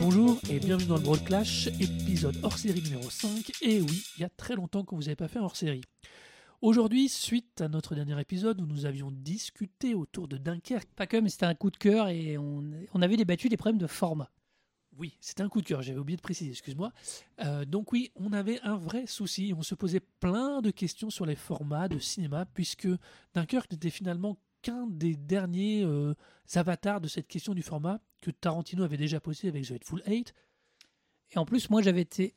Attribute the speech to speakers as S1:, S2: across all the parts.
S1: Bonjour et bienvenue dans le Broad Clash, épisode hors série numéro 5. Et oui, il y a très longtemps que vous n'avez pas fait un hors série. Aujourd'hui, suite à notre dernier épisode où nous avions discuté autour de Dunkerque,
S2: Pas que, mais c'était un coup de cœur et on, on avait débattu des problèmes de format.
S1: oui, c'était un coup de cœur, j'avais oublié de préciser, excuse-moi. Euh, donc oui, on avait un vrai souci, on se posait plein de questions sur les formats de cinéma, puisque Dunkerque n'était finalement qu'un des derniers euh, avatars de cette question du format que Tarantino avait déjà posé avec The Hateful Eight.
S2: Et en plus, moi, j'avais été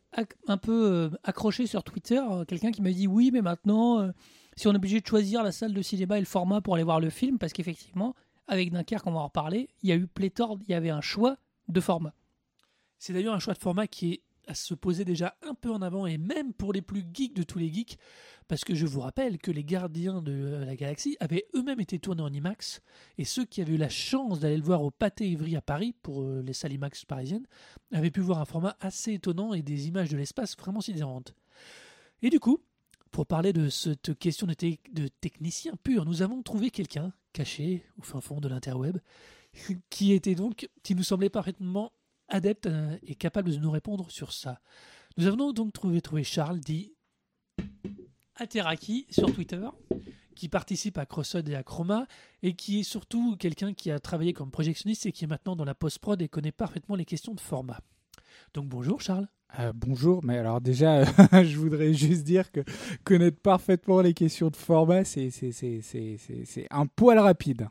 S2: un peu euh, accroché sur Twitter. euh, Quelqu'un qui m'a dit oui, mais maintenant, euh, si on est obligé de choisir la salle de cinéma et le format pour aller voir le film, parce qu'effectivement, avec Dunkerque, on va en reparler, il y a eu pléthore, il y avait un choix de format.
S1: C'est d'ailleurs un choix de format qui est à se poser déjà un peu en avant, et même pour les plus geeks de tous les geeks, parce que je vous rappelle que les Gardiens de la Galaxie avaient eux-mêmes été tournés en IMAX, et ceux qui avaient eu la chance d'aller le voir au Pâté Ivry à Paris, pour euh, les salles IMAX parisiennes, avaient pu voir un format assez étonnant et des images de l'espace vraiment sidérantes. Et du coup, pour parler de cette question de, de technicien pur, nous avons trouvé quelqu'un caché au fin fond de l'interweb, qui était donc, qui nous semblait parfaitement adepte euh, et capable de nous répondre sur ça. Nous avons donc trouvé, trouvé Charles, dit
S2: Ateraki sur Twitter.
S1: qui participe à Crossroad et à Chroma, et qui est surtout quelqu'un qui a travaillé comme projectionniste et qui est maintenant dans la post-prod et connaît parfaitement les questions de format. Donc bonjour Charles.
S3: Euh, bonjour, mais alors déjà, je voudrais juste dire que connaître parfaitement les questions de format, c'est c'est- c'est- c'est- c'est- c'est un poil rapide.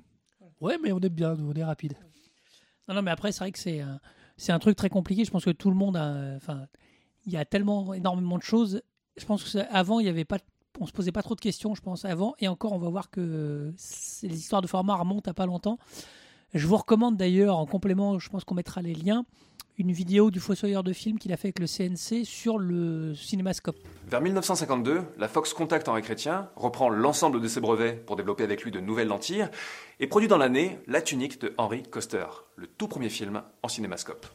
S1: Ouais, mais on est bien, nous, on est rapide.
S2: Non, non, mais après, c'est vrai que c'est un, c'est un truc très compliqué. Je pense que tout le monde a. Enfin, il y a tellement énormément de choses. Je pense que avant, il y se posait pas trop de questions, je pense, avant. Et encore, on va voir que les histoires de format remontent à pas longtemps. Je vous recommande d'ailleurs, en complément, je pense qu'on mettra les liens, une vidéo du Fossoyeur de film qu'il a fait avec le CNC sur le cinémascope.
S4: Vers 1952, la Fox contacte Henri Chrétien, reprend l'ensemble de ses brevets pour développer avec lui de nouvelles lentilles, et produit dans l'année La tunique de Henry Coster, le tout premier film en cinémascope.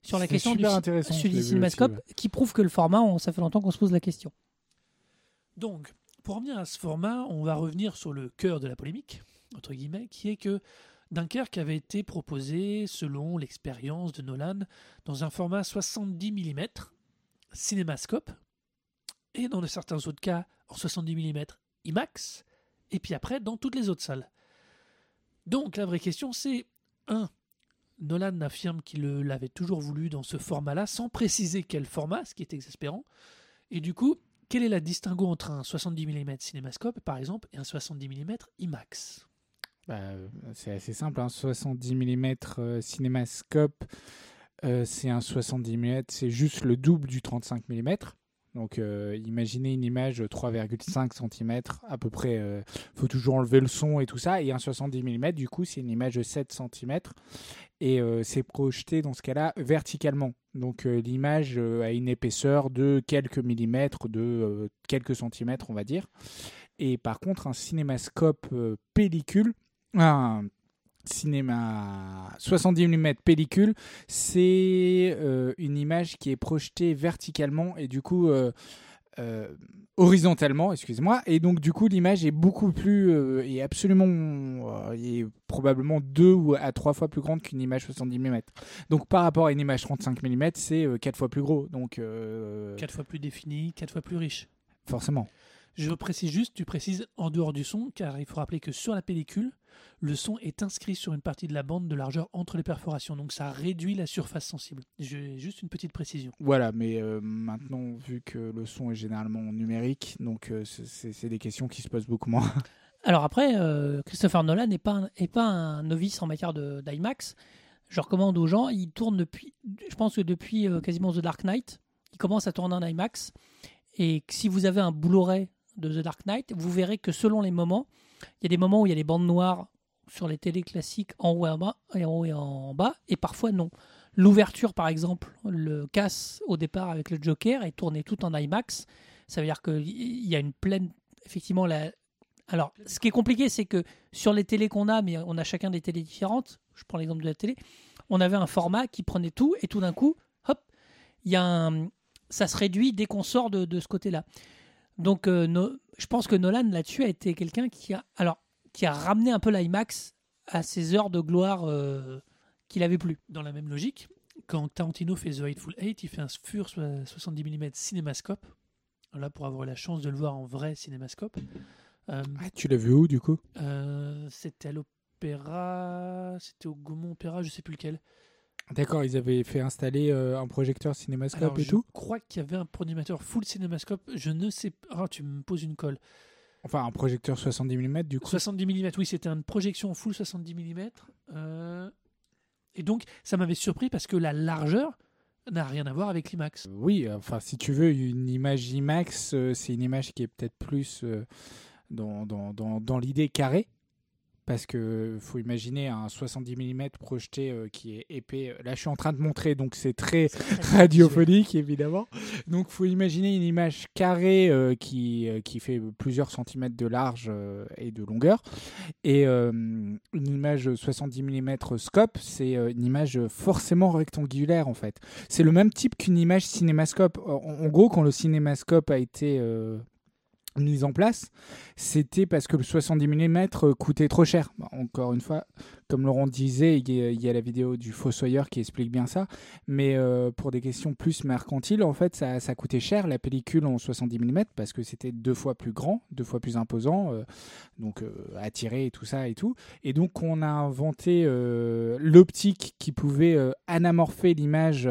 S2: Sur la
S3: C'est
S2: question du,
S3: super
S2: ci-
S3: intéressant,
S2: sur du cinémascope,
S3: aussi,
S2: qui prouve que le format, on- ça fait longtemps qu'on se pose la question.
S1: Donc, pour revenir à ce format, on va revenir sur le cœur de la polémique, entre guillemets, qui est que Dunkerque avait été proposé, selon l'expérience de Nolan, dans un format 70 mm, cinémascope, et dans de certains autres cas, en 70 mm IMAX, et puis après, dans toutes les autres salles. Donc, la vraie question, c'est 1. Nolan affirme qu'il l'avait toujours voulu dans ce format-là, sans préciser quel format, ce qui est exaspérant. Et du coup, quelle est la distinguo entre un 70 mm cinémascope, par exemple, et un 70 mm IMAX?
S3: Bah, euh, c'est assez simple, un 70 mm euh, cinémascope, euh, c'est un 70 mm, c'est juste le double du 35 mm. Donc euh, imaginez une image 3,5 cm à peu près, il faut toujours enlever le son et tout ça, et un 70 mm du coup c'est une image de 7 cm et euh, c'est projeté dans ce cas-là verticalement. Donc euh, l'image euh, a une épaisseur de quelques millimètres, de euh, quelques centimètres on va dire. Et par contre un cinémascope euh, pellicule, un cinéma 70 mm pellicule, c'est euh, une image qui est projetée verticalement et du coup euh, euh, horizontalement, excusez-moi, et donc du coup l'image est beaucoup plus, est absolument, est probablement deux ou à trois fois plus grande qu'une image 70 mm. Donc par rapport à une image 35 mm, c'est quatre fois plus gros, donc
S1: Quatre fois plus défini, quatre fois plus riche.
S3: forcément.
S1: Je précise juste, tu précises en dehors du son, car il faut rappeler que sur la pellicule, le son est inscrit sur une partie de la bande de largeur entre les perforations, donc ça réduit la surface sensible. J'ai juste une petite précision.
S3: Voilà, mais euh, maintenant, vu que le son est généralement numérique, donc euh, c'est- des questions qui se posent beaucoup moins.
S2: Alors après, euh, Christopher Nolan n'est pas, un- est pas un novice en matière d'IMAX. Je recommande aux gens, il tourne depuis, je pense que depuis quasiment The Dark Knight, il commence à tourner en IMAX. Et si vous avez un Blu-ray de The Dark Knight, vous verrez que selon les moments, il y a des moments où il y a des bandes noires sur les télés classiques en haut et en bas, et en, haut et en bas, et parfois non. L'ouverture, par exemple, le casse au départ avec le Joker est tourné tout en IMAX. Ça veut dire qu'il y a une pleine effectivement, la... alors, ce qui est compliqué, c'est que sur les télés qu'on a, mais on a chacun des télés différentes, je prends l'exemple de la télé, on avait un format qui prenait tout, et tout d'un coup, hop, il y a un... ça se réduit dès qu'on sort de, de ce côté-là. Donc, euh, no- je pense que Nolan, là-dessus, a été quelqu'un qui a, alors, qui a ramené un peu l'IMAX à ses heures de gloire euh, qu'il avait plus.
S1: Dans la même logique, quand Tarantino fait The Hateful Eight, il fait un FUR so- 70 mm cinémascope. Là, pour avoir la chance de le voir en vrai cinémascope. Euh,
S3: Ah, tu l'as vu où du coup?
S1: euh, c'était à l'opéra, c'était au Gaumont Opéra, je sais plus lequel.
S3: D'accord, ils avaient fait installer euh, un projecteur cinémascope
S1: Alors,
S3: et
S1: je
S3: tout.
S1: crois qu'il y avait un projecteur full cinémascope. Je ne sais pas. Ah, tu me poses une colle.
S3: Enfin, un projecteur 70 mm du coup.
S1: 70 mm, oui, c'était une projection full 70 mm. euh, et donc, ça m'avait surpris parce que la largeur n'a rien à voir avec l'IMAX.
S3: Euh, Oui, enfin, si tu veux, une image IMAX, c'est une image qui est peut-être plus dans, dans, dans, dans l'idée carrée. Parce que faut imaginer un 70 mm projeté euh, qui est épais. Là, je suis en train de montrer, donc c'est très radiophonique, évidemment. Donc, faut imaginer une image carrée euh, qui, euh, qui fait plusieurs centimètres de large euh, et de longueur. Et une image 70 mm scope, c'est une image forcément rectangulaire, en fait. C'est le même type qu'une image cinémascope. En, en gros, quand le cinémascope a été euh, mis en place, c'était parce que le 70 mm coûtait trop cher. Encore une fois, comme Laurent disait, il y, a, la vidéo du Fossoyeur qui explique bien ça. Mais euh, pour des questions plus mercantiles, en fait, ça, ça coûtait cher la pellicule en 70 mm parce que c'était deux fois plus grand, deux fois plus imposant, euh, donc euh, tirer et tout ça et tout. Et donc, on a inventé euh, l'optique qui pouvait anamorpher l'image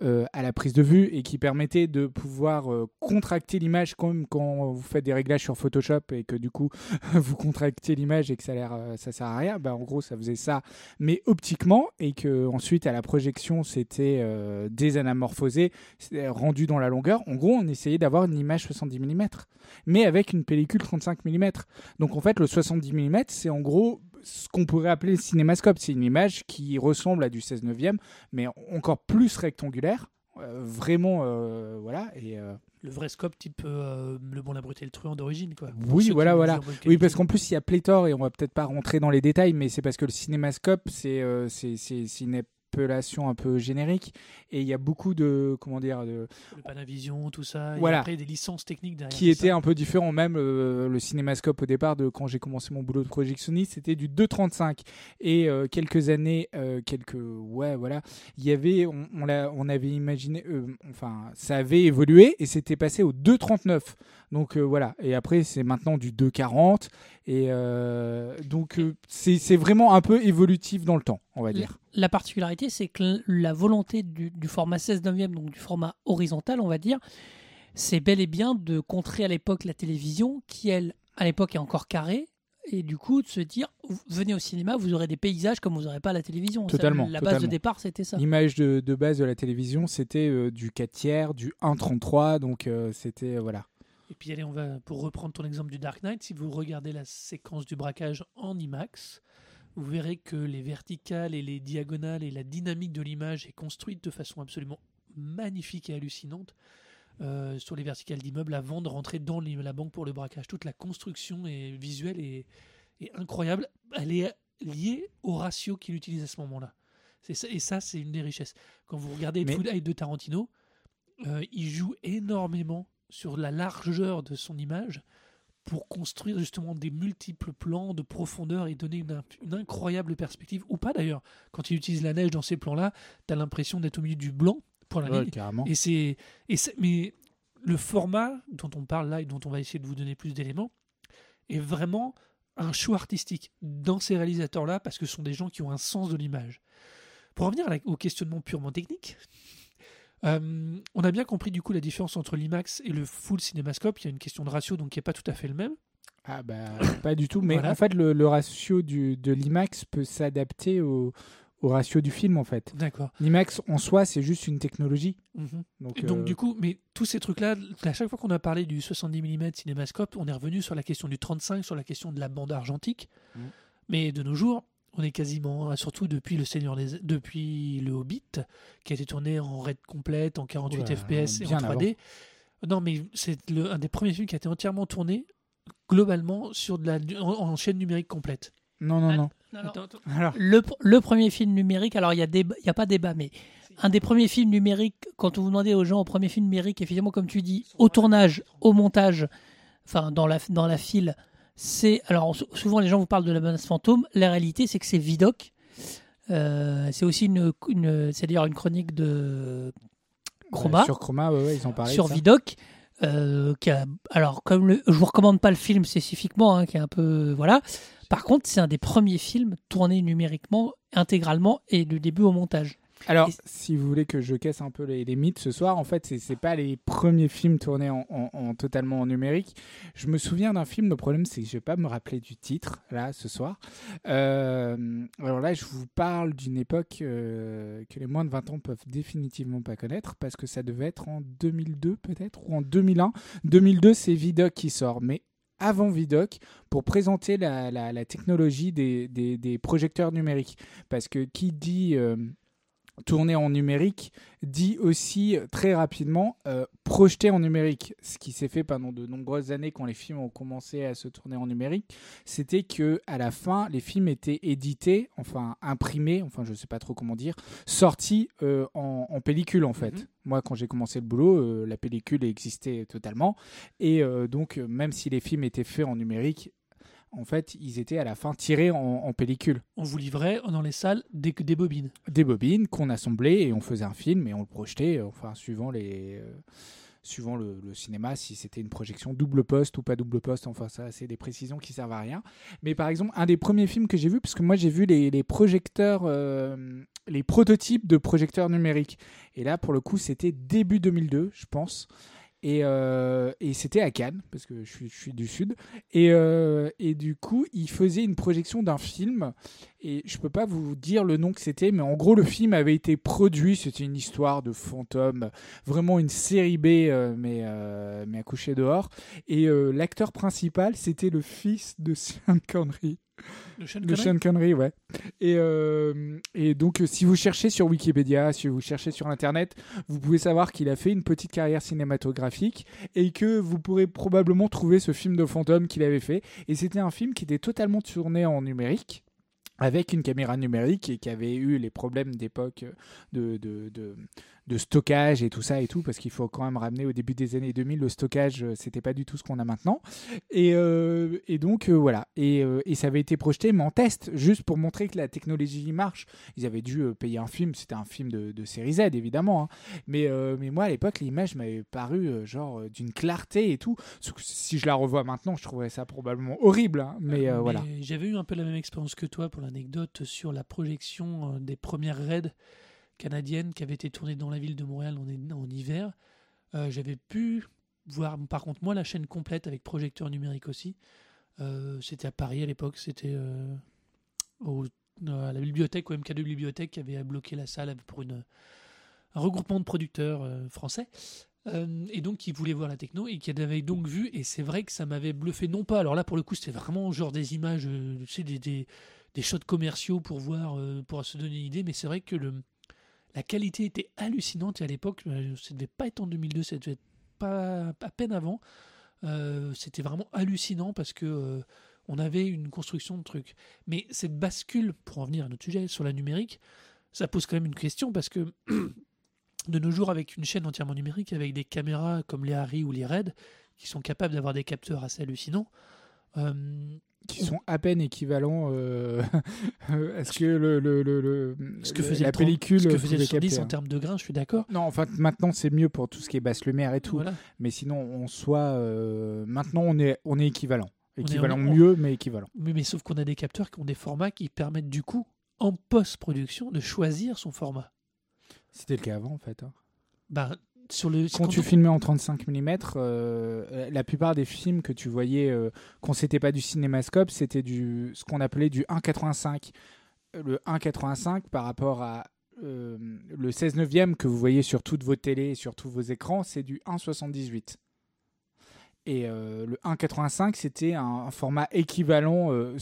S3: à la prise de vue et qui permettait de pouvoir contracter l'image comme quand vous faites des réglages sur Photoshop et que du coup vous contractez l'image et que ça a ça sert à rien bah en gros ça faisait ça mais optiquement et que ensuite à la projection c'était euh, désanamorphosé c'était rendu dans la longueur en gros on essayait d'avoir une image 70 mm mais avec une pellicule 35 mm donc en fait le 70 mm c'est en gros ce qu'on pourrait appeler le cinémascope. C'est une image qui ressemble à du 16 neuvième mais encore plus rectangulaire. euh, vraiment euh, voilà et euh,
S1: Le vrai scope type euh, Le Bon, la Brute et le Truand d'origine, quoi.
S3: Oui, voilà, voilà. oui parce qu'en plus il y a pléthore et on va peut-être pas rentrer dans les détails mais c'est parce que le cinémascope c'est euh, c'est c'est c'est une appellation un peu générique et il y a beaucoup de comment dire de
S1: Le Panavision, tout ça.
S3: Voilà.
S1: Et après, des licences techniques derrière.
S3: qui
S1: ça.
S3: un peu différent même euh, le cinémascope au départ de quand j'ai commencé mon boulot de projectionniste c'était du 2.35 et euh, quelques années euh, quelques ouais voilà il y avait on, on l'a on avait imaginé euh, enfin ça avait évolué et c'était passé au 2.39 donc voilà et après c'est maintenant du 2.40 et donc c'est vraiment un peu évolutif dans le temps on va dire
S2: La particularité, c'est que la volonté du, du format 16 neuvième, donc du format horizontal, on va dire, c'est bel et bien de contrer à l'époque la télévision, qui elle, à l'époque, est encore carrée, et du coup de se dire, venez au cinéma, vous aurez des paysages comme vous n'aurez pas à la télévision.
S3: Totalement,
S2: La base de départ, c'était ça.
S3: L'image de, de base de la télévision, c'était euh, du 4 tiers, du 1,33, donc euh, c'était euh, voilà.
S1: Et puis, allez, on va, pour reprendre ton exemple du Dark Knight, si vous regardez la séquence du braquage en IMAX, vous verrez que les verticales et les diagonales et la dynamique de l'image est construite de façon absolument magnifique et hallucinante euh, sur les verticales d'immeubles avant de rentrer dans la banque pour le braquage. Toute la construction est visuelle et, est incroyable. Elle est liée au ratio qu'il utilise à ce moment-là. Ça- Et ça, c'est une des richesses. Quand vous regardez
S3: Mais-
S1: Food Eight de Tarantino, euh, il joue énormément sur la largeur de son image pour construire justement des multiples plans de profondeur et donner une, une incroyable perspective, ou pas d'ailleurs. Quand il utilise la neige dans ces plans-là, tu as l'impression d'être au milieu du blanc pour la
S3: Ouais,
S1: ligne.
S3: carrément.
S1: Et c'est, et c'est- mais le format dont on parle là et dont on va essayer de vous donner plus d'éléments est vraiment un choix artistique dans ces réalisateurs-là parce que ce sont des gens qui ont un sens de l'image. Pour revenir au questionnement purement technique, euh, on a bien compris du coup la différence entre l'IMAX et le full cinémascope. Il y a une question de ratio donc qui n'est pas tout à fait le même.
S3: Ah bah pas du tout, mais
S1: Voilà.
S3: en fait le, le ratio du, de l'IMAX peut s'adapter au, au ratio du film en fait.
S1: D'accord.
S3: L'IMAX en soi c'est juste une technologie.
S1: Mhm.
S3: Donc euh,
S1: du coup, mais tous ces trucs-là, à chaque fois qu'on a parlé du 70 mm cinémascope, on est revenu sur la question du 35, sur la question de la bande argentique.
S3: Mhm.
S1: Mais de nos jours, on est quasiment, surtout depuis le Seigneur des, depuis le Hobbit, qui a été tourné en RAID complète, en 48
S3: Oula,
S1: FPS et en
S3: bien
S1: 3D. Non, mais c'est un des premiers films qui a été entièrement tourné globalement sur de la, en, en chaîne numérique complète.
S3: Non, non,
S2: Ah,
S3: non.
S2: Non, non.
S1: Attends, attends.
S3: Alors,
S2: Le, pr- le premier film numérique, alors il n'y a, y a pas débat, mais un des premiers films numériques, quand vous demandez aux gens au premier film numérique, effectivement, comme tu dis, au tournage, au montage, enfin dans la, dans la file, c'est. Alors sou- souvent les gens vous parlent de la menace fantôme, la réalité c'est que c'est Vidoc. Euh, c'est aussi une, une c'est d'ailleurs une chronique de Chroma
S3: sur Chroma, ouais, ouais, ils ont parlé.
S2: sur
S3: de ça.
S2: Vidoc. euh, qui a, alors comme le, je vous recommande pas le film spécifiquement, hein, qui est un peu voilà. Par contre, c'est un des premiers films tournés numériquement intégralement et du début au montage.
S3: Alors,
S2: Et-
S3: si vous voulez que je casse un peu les, les mythes ce soir, en fait, c'est c'est pas les premiers films tournés en, en- en totalement en numérique. Je me souviens d'un film. Le problème, c'est que je vais pas me rappeler du titre là ce soir. Euh, alors là, je vous parle d'une époque euh, que les moins de 20 ans peuvent définitivement pas connaître parce que ça devait être en 2002 peut-être ou en 2001. 2002, c'est Vidoc qui sort, mais avant Vidoc pour présenter la, la- la technologie des, des- des projecteurs numériques. Parce que qui dit euh, tourner en numérique dit aussi euh, très rapidement euh, projeter en numérique. Ce qui s'est fait pendant de nombreuses années quand les films ont commencé à se tourner en numérique, c'était que à la fin, les films étaient édités, enfin imprimés, enfin je sais pas trop comment dire, sortis euh, en, en pellicule en fait.
S1: Mhm.
S3: Moi, quand j'ai commencé le boulot, euh, la pellicule existait totalement, et donc même si les films étaient faits en numérique, en fait, ils étaient à la fin tirés en, en pellicule
S1: On vous livrait dans les salles des, des bobines.
S3: des bobines qu'on assemblait et on faisait un film et on le projetait, euh, enfin suivant les, euh, suivant le, le cinéma, si c'était une projection double poste ou pas double poste, enfin ça c'est des précisions qui servent à rien. Mais par exemple, un des premiers films que j'ai vu, parce que moi j'ai vu les, les projecteurs, euh, les prototypes de projecteurs numériques, et là pour le coup c'était début 2002, je pense. Et, euh, et c'était à Cannes, parce que je suis, du Sud. Et, euh, et du coup, il faisait une projection d'un film et je peux pas vous dire le nom que c'était, mais en gros, le film avait été produit. C'était une histoire de fantôme, vraiment une série B, euh, mais, mais dehors. Et l'acteur principal, c'était le fils de Sean Connery.
S1: Le Sean Connery
S3: Sean Connery, ouais. Et, euh, et donc, euh, si vous cherchez sur Wikipédia, si vous cherchez sur Internet, vous pouvez savoir qu'il a fait une petite carrière cinématographique et que vous pourrez probablement trouver ce film de fantôme qu'il avait fait. Et c'était un film qui était totalement tourné en numérique avec une caméra numérique et qui avait eu les problèmes d'époque de, de, de, de stockage et tout ça et tout, parce qu'il faut quand même ramener au début des années 2000, le stockage, euh, c'était pas du tout ce qu'on a maintenant. Et, euh, et donc, euh, voilà. Et, euh, et ça avait été projeté, mais en test, juste pour montrer que la technologie marche. Ils avaient dû payer un film, c'était un film de, de série Z, évidemment. hein. Mais, mais moi, à l'époque, l'image m'avait paru genre d'une clarté et tout. Si je la revois maintenant, je trouverais ça probablement horrible. hein. Mais, euh, voilà.
S1: J'avais eu un peu la même expérience que toi pour l'anecdote sur la projection des premières raids canadiennes qui avaient été tournées dans la ville de Montréal en, hiver. Euh, J'avais pu voir, par contre, moi, la chaîne complète avec projecteur numérique aussi. Euh, c'était à Paris à l'époque, c'était euh, à la bibliothèque, au MK2 Bibliothèque, qui avait bloqué la salle pour un regroupement de producteurs français. Et donc qui voulait voir la techno et qui avait donc vu et c'est vrai que ça m'avait bluffé non pas alors là pour le coup c'était vraiment genre des images tu des, des, shots commerciaux pour voir pour se donner une idée mais c'est vrai que le la qualité était hallucinante et à l'époque euh, ça devait pas être en 2002 ça devait être pas à peine avant Euh, c'était vraiment hallucinant parce que euh, on avait une construction de trucs mais cette bascule pour en venir à notre sujet sur la numérique ça pose quand même une question parce que de nos jours avec une chaîne entièrement numérique, avec des caméras comme les Harry ou les Red, qui sont capables d'avoir des capteurs assez hallucinants.
S3: Qui sont à peine équivalents euh, à ce que le, le, le, le-
S1: ce que
S3: le-
S1: faisait
S3: la
S1: le 30
S3: pellicule
S1: ce que faisait le
S3: pouvait
S1: 110
S3: capter,
S1: en
S3: hein.
S1: termes de grains, je suis d'accord.
S3: Non, enfin maintenant c'est mieux pour tout ce qui est basse lumière et tout,
S1: Voilà.
S3: mais sinon en soi euh, maintenant on est on est équivalent,
S1: On est-
S3: équivalent
S1: on est-
S3: mieux mais équivalent.
S1: Mais, mais sauf qu'on a des capteurs qui ont des formats qui permettent du coup, en post-production, de choisir son format.
S3: C'était le cas avant en fait. hein.
S1: Ben, sur le,
S3: Quand tu
S1: on-
S3: filmais en 35 mm, la plupart des films que tu voyais, euh, quand c'était pas du cinémascope, c'était du ce qu'on appelait du 1,85. Euh, Le 1,85 par rapport à euh, le 16 neuvième que vous voyez sur toutes vos télés et sur tous vos écrans, c'est du 1,78. Et euh, le 1,85, c'était un, format équivalent. euh.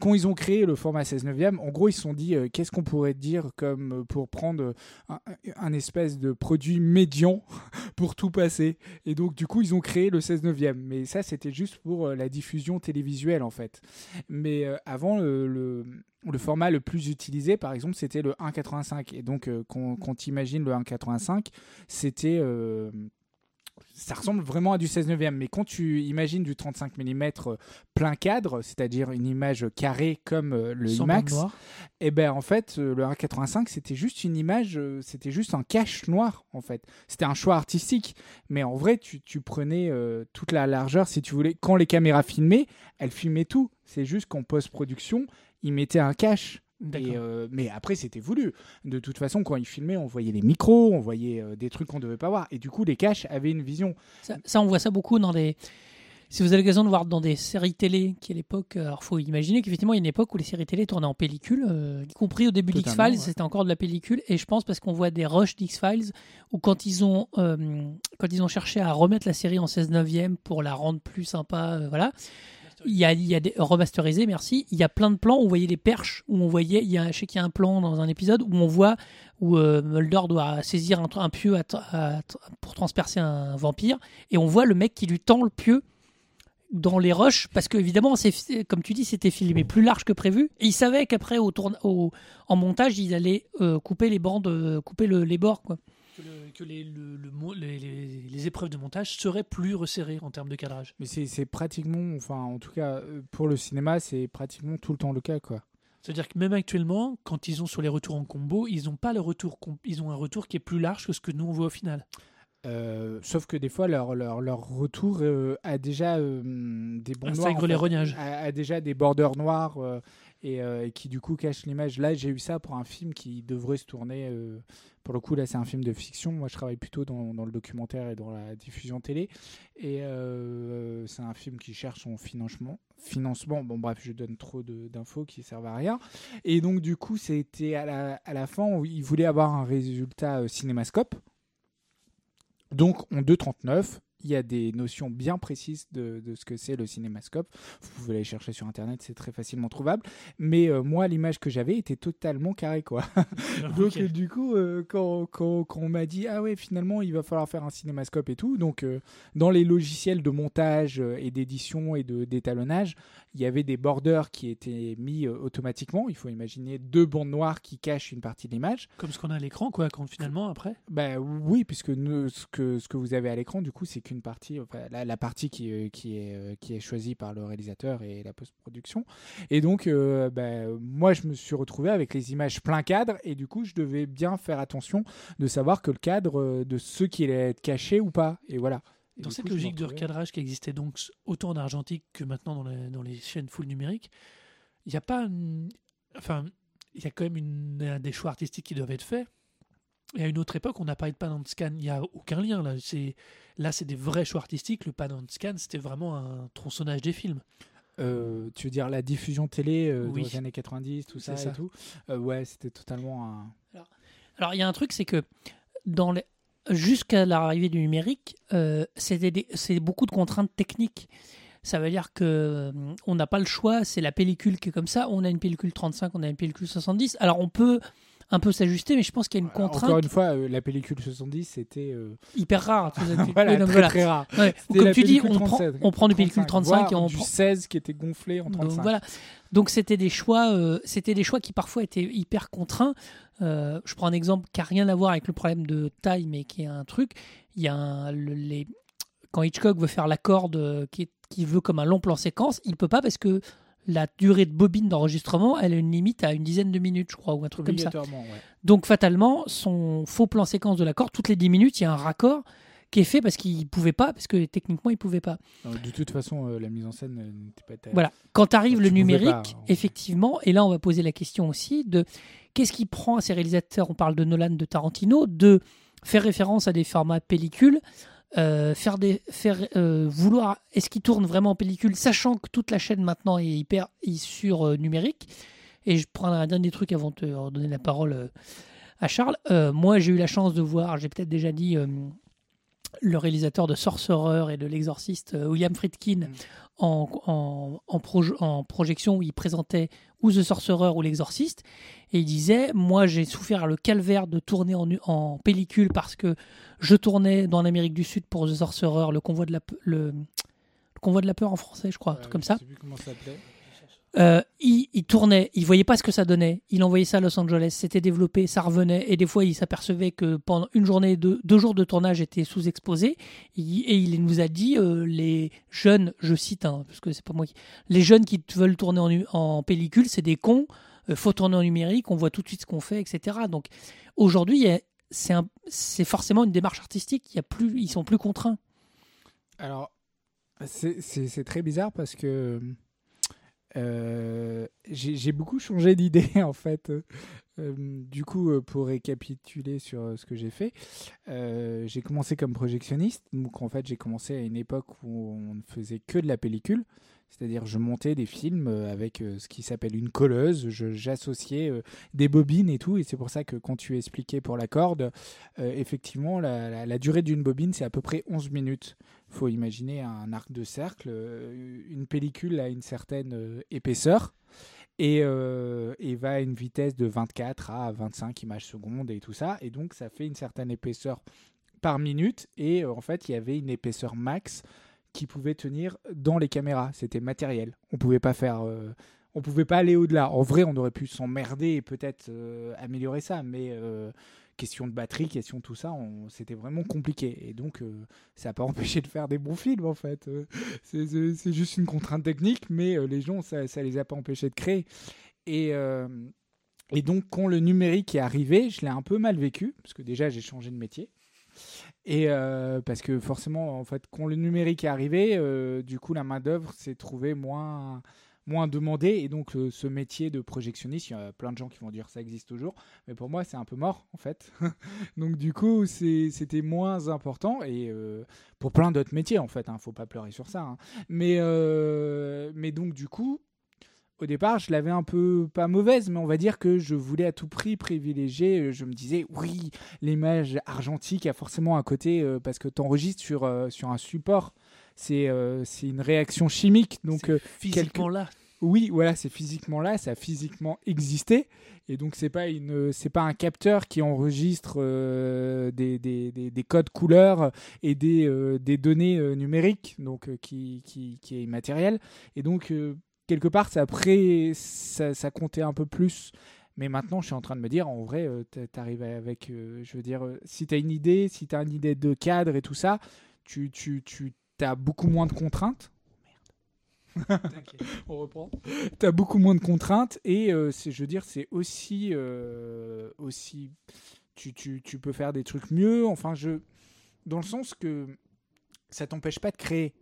S3: Quand ils ont créé le format 16 neuvième, en gros, ils se sont dit euh, qu'est-ce qu'on pourrait dire comme pour prendre un, espèce de produit médian pour tout passer. Et donc, du coup, ils ont créé le 16 neuvième. Mais ça, c'était juste pour la diffusion télévisuelle, en fait. Mais avant, le, format le plus utilisé, par exemple, c'était le 1,85. Et donc, quand, quand tu imagines le 1,85, c'était. Ça ressemble vraiment à du 16 neuvième, mais quand tu imagines du 35 mm plein cadre, c'est-à-dire une image carrée comme euh, le
S1: Sans
S3: IMAX, et ben en fait euh, le 1.85 c'était juste une image, euh, c'était juste un cache noir en fait. C'était un choix artistique, mais en vrai tu, tu prenais euh, toute la largeur si tu voulais. Quand les caméras filmaient, elles filmaient tout. C'est juste qu'en post-production ils mettaient un cache. Et, euh, mais après, c'était voulu. De toute façon, quand ils filmaient, on voyait les micros, on voyait euh, des trucs qu'on ne devait pas voir. Et du coup, les caches avaient une vision.
S2: Ça, ça, on voit ça beaucoup dans des. Si vous avez l'occasion de voir dans des séries télé, qui à l'époque, euh, alors faut imaginer qu'effectivement il y a une époque où les séries télé tournaient en pellicule, euh, y compris au début d'X-Files,
S3: ouais.
S2: c'était encore de la pellicule. Et je pense parce qu'on voit des rushs d'X-Files où quand ils ont quand ils ont cherché à remettre la série en 16 neuvième pour la rendre plus sympa, voilà. Il y a, des remasterisés, merci. Il y a plein de plans où on voyait les perches, où on voyait, y a, je sais qu'il y a un plan dans un épisode où on voit où euh, Mulder doit saisir un, pieu à- à- pour transpercer un vampire, et on voit le mec qui lui tend le pieu dans les rushs, parce que évidemment, comme tu dis, c'était filmé plus large que prévu. Et ils savaient qu'après, au au- en montage, ils allaient euh, couper les bandes, euh, couper le- les bords, quoi.
S1: Que, le- que les, le- le mo- les, les- les épreuves de montage seraient plus resserrées en termes de cadrage.
S3: Mais c'est pratiquement, enfin, en tout cas, euh, pour le cinéma, c'est pratiquement tout le temps le cas, quoi.
S1: C'est-à-dire que même actuellement, quand ils ont sur les retours en combo, ils ont pas le retour, ils ont un retour qui est plus large que ce que nous on voit au final.
S3: Euh, sauf que des fois, leur, leur, leur retour euh, a déjà euh, des bons noirs.
S1: Intègre
S3: en
S1: les
S3: fait.
S1: rognages.
S3: A, a déjà des bordeurs noirs et, euh, et qui, du coup, cachent l'image. Là, j'ai eu ça pour un film qui devrait se tourner. euh, pour le coup, là, c'est un film de fiction. Moi, je travaille plutôt dans, le documentaire et dans la diffusion télé. Et euh, c'est un film qui cherche son financement. Financement, bon, bref, je donne trop d'infos qui servent à rien. Et donc, du coup, c'était à la, à la fin où ils voulaient avoir un résultat cinémascope. Donc en 2.39, il y a des notions bien précises de, de ce que c'est le cinémascope. Vous pouvez aller chercher sur internet, c'est très facilement trouvable. Mais euh, moi, l'image que j'avais était totalement carrée, quoi. Donc euh, du coup, euh, quand, quand, quand on m'a dit ah ouais finalement il va falloir faire un cinémascope et tout, donc euh, dans les logiciels de montage et d'édition et de d'étalonnage, il y avait des borders qui étaient mis automatiquement. Il faut imaginer deux bandes noires qui cachent une partie de l'image.
S1: Comme ce qu'on a à l'écran, quoi, quand finalement après?
S3: Bah oui, puisque nous, ce, que, ce que vous avez à l'écran, du coup, c'est qu'une partie, enfin, la, la partie qui, euh, qui, est, euh, qui est choisie par le réalisateur et la post-production. Et donc, euh, bah, moi, je me suis retrouvé avec les images plein cadre, et du coup, je devais bien faire attention de savoir que le cadre, de ce qui allait être caché ou pas. Et voilà. Et
S1: Dans cette
S3: coup,
S1: logique de recadrage qui existait donc autant en argentique que maintenant dans les, dans les chaînes full numériques, il n'y a pas. une- Enfin, il y a quand même une, des choix artistiques qui doivent être faits. Et à une autre époque, on n'a pas de pan and scan, il n'y a aucun lien là. C'est là, c'est des vrais choix artistiques. Le pan and scan, c'était vraiment un tronçonnage des films.
S3: Euh, tu veux dire la diffusion télé euh,
S1: Oui.
S3: dans les années 90, tout ça,
S1: ça.
S3: et tout? Euh, Ouais, c'était totalement un.
S2: Alors, il y a un truc, c'est que dans les... jusqu'à l'arrivée du numérique, euh, c'était des- c'est beaucoup de contraintes techniques. Ça veut dire que on n'a pas le choix, c'est la pellicule qui est comme ça. On a une pellicule 35, on a une pellicule 70. Alors, on peut un peu s'ajuster, mais je pense qu'il y a une contrainte
S3: Encore une fois, euh, la pellicule 70, c'était. euh,
S2: hyper rare.
S3: voilà,
S2: oui, non,
S3: très,
S2: voilà.
S3: très rare.
S2: Ouais. Comme tu dis, on prend,
S3: 37,
S2: on prend du pellicule 35 et on
S3: du
S2: prend.
S3: 16 qui était gonflé en
S2: Donc,
S3: 35.
S2: voilà. Donc c'était des choix, euh, c'était des choix qui parfois étaient hyper contraints. Je prends un exemple qui a rien à voir avec le problème de taille, mais qui est un truc. Il y a un, le- les quand Hitchcock veut faire la corde qui, est- qui veut comme un long plan séquence, il peut pas parce que la durée de bobine d'enregistrement, elle a une limite à une dizaine de minutes, je crois, ou un truc comme ça.
S3: Ouais.
S2: Donc fatalement, son faux plan séquence de la corde, toutes les 10 minutes, il y a un raccord qui est fait parce qu'il pouvait pas, parce que techniquement il pouvait pas.
S3: Non, de toute façon, euh, la mise en scène euh, n'était pas telle.
S2: Voilà. Quand arrive
S3: Donc,
S2: le numérique,
S3: pas, hein.
S2: effectivement, et là on va poser la question aussi de qu'est-ce qui prend à ces réalisateurs, on parle de Nolan, de Tarantino, de faire référence à des formats pellicules, euh, faire des, faire euh, vouloir, est-ce qu'ils tournent vraiment en pellicule, sachant que toute la chaîne maintenant est hyper sur euh, numérique. Et je prends un dernier truc avant de te redonner la parole à Charles. Moi, j'ai eu la chance de voir, j'ai peut-être déjà dit. Euh, le réalisateur de Sorcerer et de L'Exorciste, euh, William Friedkin,
S3: Mm.
S2: en, en, en, proj- en projection où il présentait ou The Sorcerer ou L'Exorciste. Et il disait Moi, j'ai souffert le calvaire de tourner en, en pellicule parce que je tournais dans l'Amérique du Sud pour The Sorcerer, le convoi de la, pe- le, le convoi de la peur en français, je crois, un truc comme ça.
S3: Je sais plus comment ça s'appelait.
S2: Euh, il, tournait, il voyait pas ce que ça donnait. Il envoyait ça à Los Angeles, c'était développé, ça revenait, et des fois il s'apercevait que pendant une journée, deux, jours de tournage étaient sous-exposés. Et il nous a dit euh, les jeunes, je cite, hein, parce que c'est pas moi qui, les jeunes qui veulent tourner en, pellicule, c'est des cons. euh, faut tourner en numérique, on voit tout de suite ce qu'on fait, etc. Donc aujourd'hui, c'est forcément une démarche artistique. Il y a plus, ils sont plus contraints.
S3: Alors, c'est très bizarre parce que euh, j'ai beaucoup changé d'idée en fait. Euh, du coup, euh, pour récapituler sur ce que j'ai fait, j'ai commencé comme projectionniste. Donc en fait, j'ai commencé à une époque où on ne faisait que de la pellicule. C'est-à-dire, je montais des films euh, avec euh, ce qui s'appelle une colleuse. J'associais euh, des bobines et tout. Et c'est pour ça que quand tu expliquais pour la corde, effectivement, la, durée d'une bobine, c'est à peu près 11 minutes. Il faut imaginer un arc de cercle. Une pellicule a une certaine épaisseur et, va à une vitesse de 24 à 25 images secondes et tout ça. Et donc, ça fait une certaine épaisseur par minute. Et en fait, il y avait une épaisseur max qui pouvait tenir dans les caméras. C'était matériel. On pouvait pas faire. euh, on pouvait pas aller au-delà. En vrai, on aurait pu s'emmerder et peut-être euh, améliorer ça, mais euh, question de batterie, question de tout ça, c'était vraiment compliqué. Et donc, ça n'a pas empêché de faire des bons films, en fait. C'est- juste une contrainte technique, mais les gens, ça, ça les a pas empêchés de créer. Et donc, quand le numérique est arrivé, je l'ai un peu mal vécu, parce que déjà, j'ai changé de métier. Et euh, parce que forcément, en fait, quand le numérique est arrivé, euh, du coup, la main-d'œuvre s'est trouvée moins, moins demandée. Et donc, euh, ce métier de projectionniste, il y a plein de gens qui vont dire ça existe toujours. Mais pour moi, c'est un peu mort, en fait. donc, du coup, c'était moins important. Et pour plein d'autres métiers, en fait, hein, faut pas pleurer sur ça. hein. Mais, mais donc, du coup, au départ, je l'avais un peu pas mauvaise, mais on va dire que je voulais à tout prix privilégier. euh, Je me disais, oui, l'image argentique a forcément un côté euh, parce que tu enregistres sur, euh, sur un support. C'est euh, c'est une réaction chimique. Donc,
S1: physiquement là.
S3: oui, voilà, c'est physiquement là, ça a physiquement existé. Et donc, c'est pas, une, c'est pas un capteur qui enregistre des, des, des, des codes couleurs et des, des données numériques, donc qui, qui, qui est immatériel. Et donc, quelque part, ça, pré- ça, ça comptait un peu plus. Mais maintenant, je suis en train de me dire, en vrai, euh, t'a- t'arrives avec, euh, je veux dire, euh, si tu as une idée, si tu as une idée de cadre et tout ça, tu, tu, tu as beaucoup moins de contraintes. On reprend. Tu as beaucoup moins de contraintes et euh, c'est, je veux dire, c'est aussi, euh, aussi tu, tu, tu peux faire des trucs mieux. Enfin, je, dans le sens que ça t'empêche pas de créer.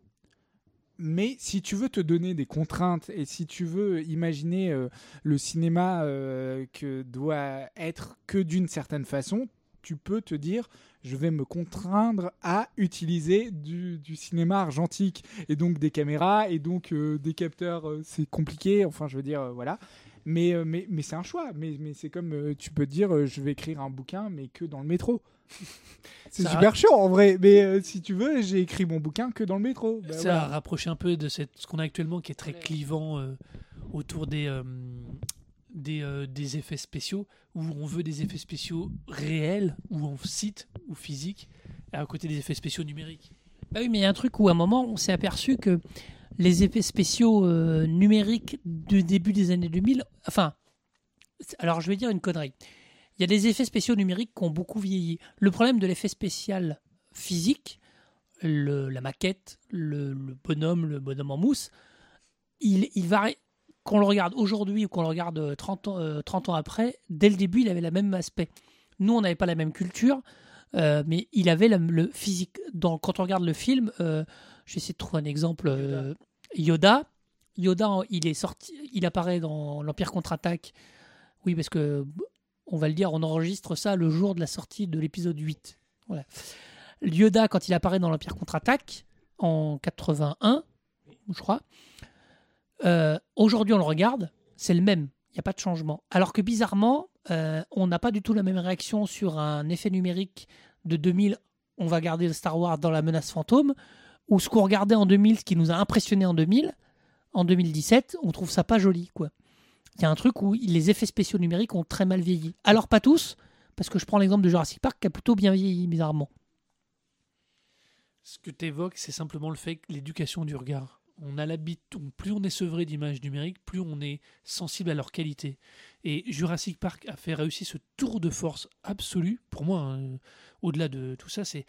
S3: Mais si tu veux te donner des contraintes et si tu veux imaginer euh, le cinéma euh, que doit être que d'une certaine façon, tu peux te dire je vais me contraindre à utiliser du, du cinéma argentique. Et donc des caméras et donc euh, des capteurs euh, c'est compliqué enfin je veux dire euh, voilà. Mais, euh, mais, mais c'est un choix. Mais, mais c'est comme euh, tu peux te dire euh, je vais écrire un bouquin mais que dans le métro. C'est
S1: Ça-
S3: super chiant en vrai. Mais euh, si tu veux j'ai écrit mon bouquin que dans le métro. Bah,
S1: ça
S3: voilà.
S1: a rapproché un peu de cette, ce qu'on a actuellement qui est très clivant euh, autour des, euh, des, euh, des effets spéciaux, où on veut des effets spéciaux réels, ou en site, ou physique, à côté des effets spéciaux numériques.
S2: Bah oui, mais il y a un truc où à un moment, on s'est aperçu que les effets spéciaux euh, numériques du début des années 2000, enfin, alors je vais dire une connerie. Il y a des effets spéciaux numériques qui ont beaucoup vieilli. Le problème de l'effet spécial physique, le- la maquette, le, le bonhomme, le bonhomme en mousse, il, il varie. Qu'on le regarde aujourd'hui ou qu'on le regarde euh, 30 ans, euh, 30 ans après, dès le début, il avait le même aspect. Nous, on n'avait pas la même culture, euh, mais il avait la- le physique. Dans, quand on regarde le film, euh, je vais essayer de trouver un exemple. euh, Yoda. Yoda, il est sorti, il apparaît dans l'Empire contre-attaque. Oui, parce que on va le dire, on enregistre ça le jour de la sortie de l'épisode 8. Voilà. Yoda, quand il apparaît dans l'Empire contre-attaque en 81, je crois. Euh, Aujourd'hui, on le regarde, c'est le même. Il n'y a pas de changement. Alors que bizarrement, euh, on n'a pas du tout la même réaction sur un effet numérique de 2000 on va garder Star Wars dans la menace fantôme, ou ce qu'on regardait en 2000, ce qui nous a impressionné en 2000, en 2017, on trouve ça pas joli, quoi. Il y a un truc où les effets spéciaux numériques ont très mal vieilli. Alors pas tous, parce que je prends l'exemple de Jurassic Park qui a plutôt bien vieilli, bizarrement.
S1: Ce que tu évoques, c'est simplement le fait que l'éducation du regard. On a l'habitude, plus on est sevré d'images numériques, plus on est sensible à leur qualité. Et Jurassic Park a fait réussir ce tour de force absolu. Pour moi, hein, au-delà de tout ça, c'est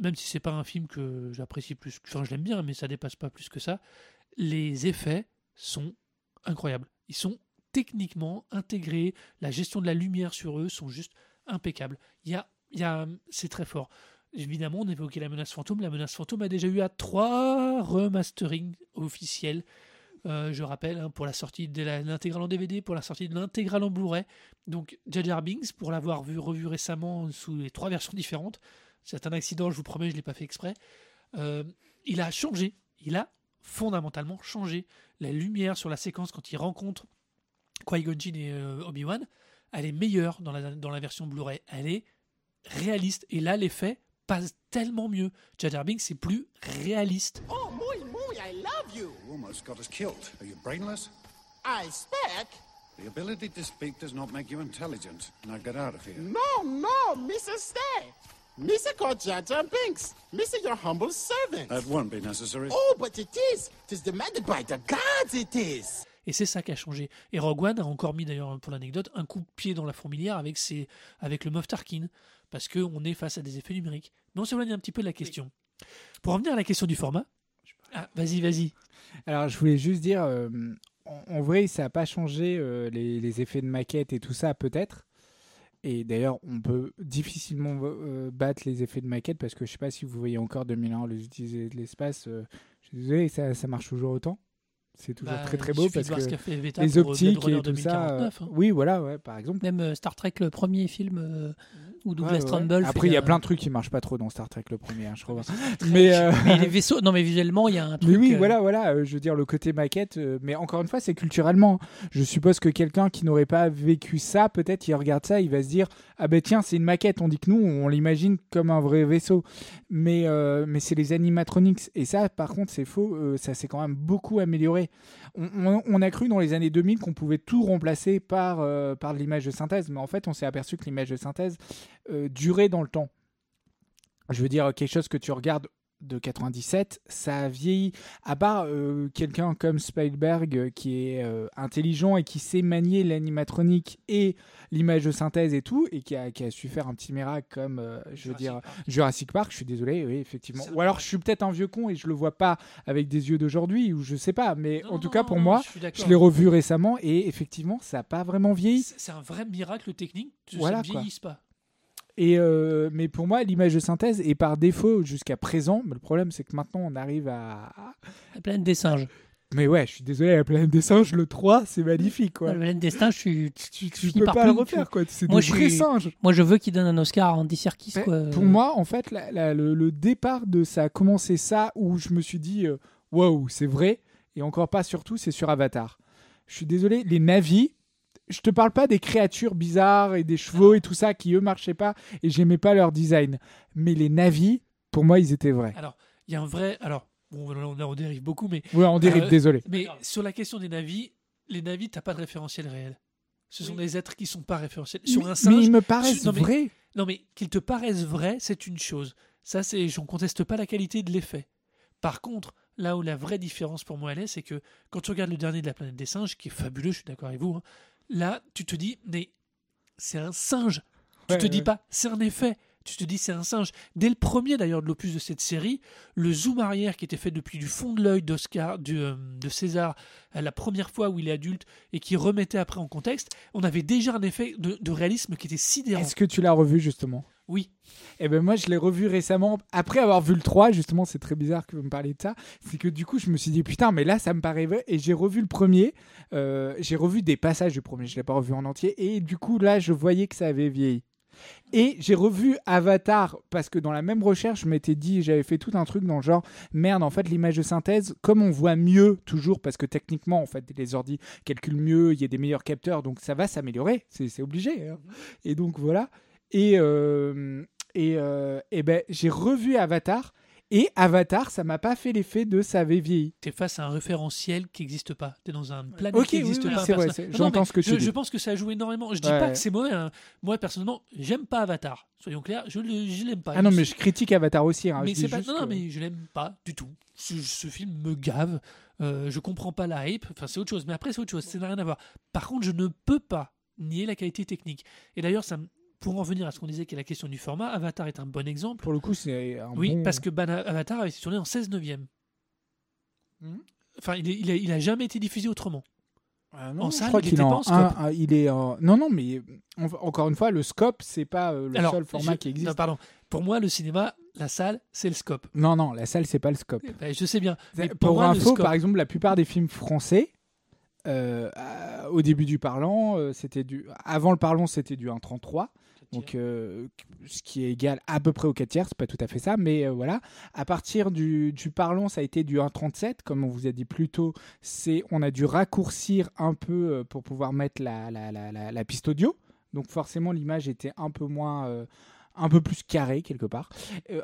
S1: même si c'est pas un film que j'apprécie plus, enfin je l'aime bien, mais ça dépasse pas plus que ça. Les effets sont incroyables. Ils sont techniquement intégrés. La gestion de la lumière sur eux sont juste impeccables. Il y a, il y a, c'est très fort. Évidemment, on évoquait la menace fantôme. La menace fantôme a déjà eu à trois remasterings officiels. Euh, je rappelle, hein, pour la sortie de l'intégrale en DVD, pour la sortie de l'intégrale en Blu-ray. Donc, Jar Jar Binks, pour l'avoir vu, revu récemment sous les trois versions différentes, c'est un accident, je vous promets, je ne l'ai pas fait exprès. Euh, il a changé. Il a fondamentalement changé. La lumière sur la séquence quand il rencontre Qui-Gon Jinn et euh, Obi-Wan, elle est meilleure dans la, dans la version Blu-ray. Elle est réaliste. Et là, l'effet passe tellement mieux. Jar Jar Binks, c'est plus réaliste.
S5: Oh, muy, muy, I love you.
S6: You almost got us killed. Are you brainless?
S5: I speak.
S6: The ability to speak does not make you intelligent. Now get out of here.
S5: No, no, Mr. Stay. Mr. called Jar Binks. Mr. Your humble servant.
S6: That won't be necessary.
S5: Oh, but it is. It is demanded by the gods, it is.
S1: Et c'est ça qui a changé. Et Rogue One a encore mis, d'ailleurs, pour l'anecdote, un coup de pied dans la fourmilière avec, ses, avec le Moff Tarkin, parce qu'on est face à des effets numériques. Mais on s'éloigne un petit peu de la question. Pour revenir à la question du format. Ah, vas-y, vas-y.
S3: Alors, je voulais juste dire, euh, en, en vrai, ça n'a pas changé euh, les, les effets de maquette et tout ça, peut-être. Et d'ailleurs, on peut difficilement euh, battre les effets de maquette parce que je sais pas si vous voyez encore 2001 les utiliser de l'espace. euh, je suis désolé, ça, ça marche toujours autant. C'est toujours
S1: Bah,
S3: très très beau parce
S1: de voir ce
S3: que
S1: qu'a fait Veta
S3: les optiques et tout ça.
S1: 2049, hein.
S3: Oui, voilà, ouais, par exemple.
S2: Même euh, Star Trek, le premier film euh, où Douglas
S3: Ouais, ouais.
S2: Trumbull.
S3: Après, il y a
S2: euh,
S3: plein de trucs qui marchent pas trop dans Star Trek le premier, hein, je mais euh,
S2: mais les vaisseaux, non mais visuellement, il y a un truc.
S3: Mais oui,
S2: euh,
S3: voilà, voilà. euh, je veux dire, le côté maquette. mais encore une fois, c'est culturellement. Je suppose que quelqu'un qui n'aurait pas vécu ça, peut-être, il regarde ça, il va se dire Ah ben tiens, c'est une maquette. On dit que nous, on l'imagine comme un vrai vaisseau. Mais, mais c'est les animatronics. Et ça, par contre, c'est faux. ça s'est quand même beaucoup amélioré. On, on- on a cru dans les années 2000 qu'on pouvait tout remplacer par, par l'image de synthèse. Mais en fait, on s'est aperçu que l'image de synthèse euh, durait dans le temps. Je veux dire, quelque chose que tu regardes de 97, ça a vieilli. À part euh, quelqu'un comme Spielberg euh, qui est euh, intelligent et qui sait manier l'animatronique et l'image de synthèse et tout, et qui a, qui a su faire un petit miracle comme, je veux
S1: Jurassic
S3: dire,
S1: Park.
S3: Jurassic Park, je suis désolé, oui, effectivement. Ou alors je suis peut-être un vieux con et je le vois pas avec des yeux d'aujourd'hui, ou je sais pas, mais
S1: Non,
S3: en tout
S1: non,
S3: cas pour
S1: non,
S3: moi,
S1: je
S3: l'ai revu récemment et effectivement, ça n'a pas vraiment vieilli.
S1: C'est un vrai miracle technique.
S3: Voilà,
S1: ça ne vieillisse pas.
S3: Et euh, mais pour moi, l'image de synthèse est par défaut jusqu'à présent. Mais le problème, c'est que maintenant, on arrive à.
S2: La planète des singes.
S3: Mais ouais, je suis désolé, la planète des singes, le 3, c'est magnifique, quoi.
S2: La planète des singes.
S3: Tu, tu peux
S2: par
S3: pas le refaire, quoi. C'est
S2: Moi,
S3: des
S2: je
S3: vrais
S2: suis-
S3: singes.
S2: Moi, je veux qu'il donne un Oscar à Andy Serkis. Quoi.
S3: Pour moi, en fait, la- la- le, le départ de ça a commencé ça où je me suis dit, euh, waouh, c'est vrai. Et encore pas surtout, c'est sur Avatar. Je suis désolé, les navis. Je te parle pas des créatures bizarres et des chevaux et tout ça qui eux marchaient pas et j'aimais pas leur design. Mais les navis, pour moi, ils étaient vrais.
S1: Alors, il y a un vrai. Alors, bon, on, on dérive beaucoup, mais,
S3: Ouais, on dérive,
S1: Euh,
S3: désolé.
S1: mais sur la question des navis, les navis, t'as pas de référentiel réel. Ce sont des êtres qui sont pas référentiels. Sur
S3: mais,
S1: un
S3: mais
S1: singe,
S3: ils me paraissent
S1: non, mais-
S3: vrais.
S1: Non, mais qu'ils te paraissent vrais, c'est une chose. Ça, c'est, j'en conteste pas la qualité de l'effet. Par contre, là où la vraie différence pour moi elle est, c'est que quand tu regardes le dernier de la planète des singes, qui est fabuleux, je suis d'accord avec vous, hein, là, tu te dis, mais c'est un singe. Tu
S3: Ouais,
S1: te dis pas, c'est un effet. Tu te dis, c'est un singe. Dès le premier, d'ailleurs, de l'opus de cette série, le zoom arrière qui était fait depuis du fond de l'œil d'Oscar, du, euh, de César, la première fois où il est adulte, et qui remettait après en contexte, on avait déjà un effet de, de réalisme qui était sidérant.
S3: Est-ce que tu l'as revu justement?
S1: Oui.
S3: Eh ben moi je l'ai revu récemment. Après avoir vu le 3 justement c'est très bizarre que vous me parliez de ça. C'est que du coup je me suis dit putain mais là ça me paraît vrai. Et j'ai revu le premier. Euh, j'ai revu des passages du premier. Je l'ai pas revu en entier. Et du coup là je voyais que ça avait vieilli. Et j'ai revu Avatar parce que dans la même recherche je m'étais dit j'avais fait tout un truc dans le genre merde en fait l'image de synthèse comme on voit mieux toujours parce que techniquement en fait les ordi calculent mieux il y a des meilleurs capteurs donc ça va s'améliorer. C'est c'est obligé hein. et donc voilà et, euh, Et, euh, et ben, j'ai revu Avatar. Et Avatar, ça m'a pas fait l'effet de ça avait vieilli.
S1: T'es face à un référentiel qui n'existe pas. T'es dans un planète
S3: Ok,
S1: qui
S3: oui,
S1: n'existe
S3: oui,
S1: pas. un
S3: c'est vrai,
S1: Non,
S3: ce que tu
S1: je,
S3: dis.
S1: je pense que ça joue énormément. Je dis
S3: Ouais.
S1: pas que c'est mauvais. hein. Moi, personnellement, j'aime pas Avatar. Soyons clairs, je, je l'aime pas.
S3: Ah non, mais je critique Avatar aussi. hein.
S1: Mais c'est pas. Non, non,
S3: que-
S1: mais je l'aime pas du tout. Ce, ce film me gave. Euh, je comprends pas la hype. Enfin, c'est autre chose. Mais après, c'est autre chose. Ça n'a rien à voir. Par contre, je ne peux pas nier la qualité technique. Et d'ailleurs, ça, me- pour en venir à ce qu'on disait qui est la question du format, Avatar est un bon exemple.
S3: Pour le coup, c'est un
S1: Oui,
S3: bon-
S1: parce que Bana- Avatar a été tourné en 16 neuvième.
S3: Mhm.
S1: Enfin, il, est- il a, il a jamais été diffusé autrement.
S3: Ah
S1: en
S3: non, je
S1: salle,
S3: crois
S1: il
S3: qu'il est en un- un- il est en- Non, non, mais en- encore une fois, le scope, c'est pas euh, le
S1: Alors,
S3: seul format
S1: je-
S3: qui existe.
S1: non, pardon. Pour moi, le cinéma, la salle, c'est le scope.
S3: Non, non, la salle, c'est pas le scope.
S1: Ben, je sais bien. Mais
S3: Pour,
S1: pour moi, le
S3: info,
S1: scope-
S3: par exemple, la plupart des films français, euh, euh, au début du parlant, euh, c'était du. Avant le parlant, c'était du 1,33. Donc, euh, ce qui est égal à peu près au 4 tiers, c'est pas tout à fait ça, mais euh, voilà. À partir du, du parlant, ça a été du 1,37, comme on vous a dit plus tôt. C'est, on a dû raccourcir un peu euh, pour pouvoir mettre la, la, la, la, piste audio. Donc, forcément, l'image était un peu moins. euh, un peu plus carrée quelque part,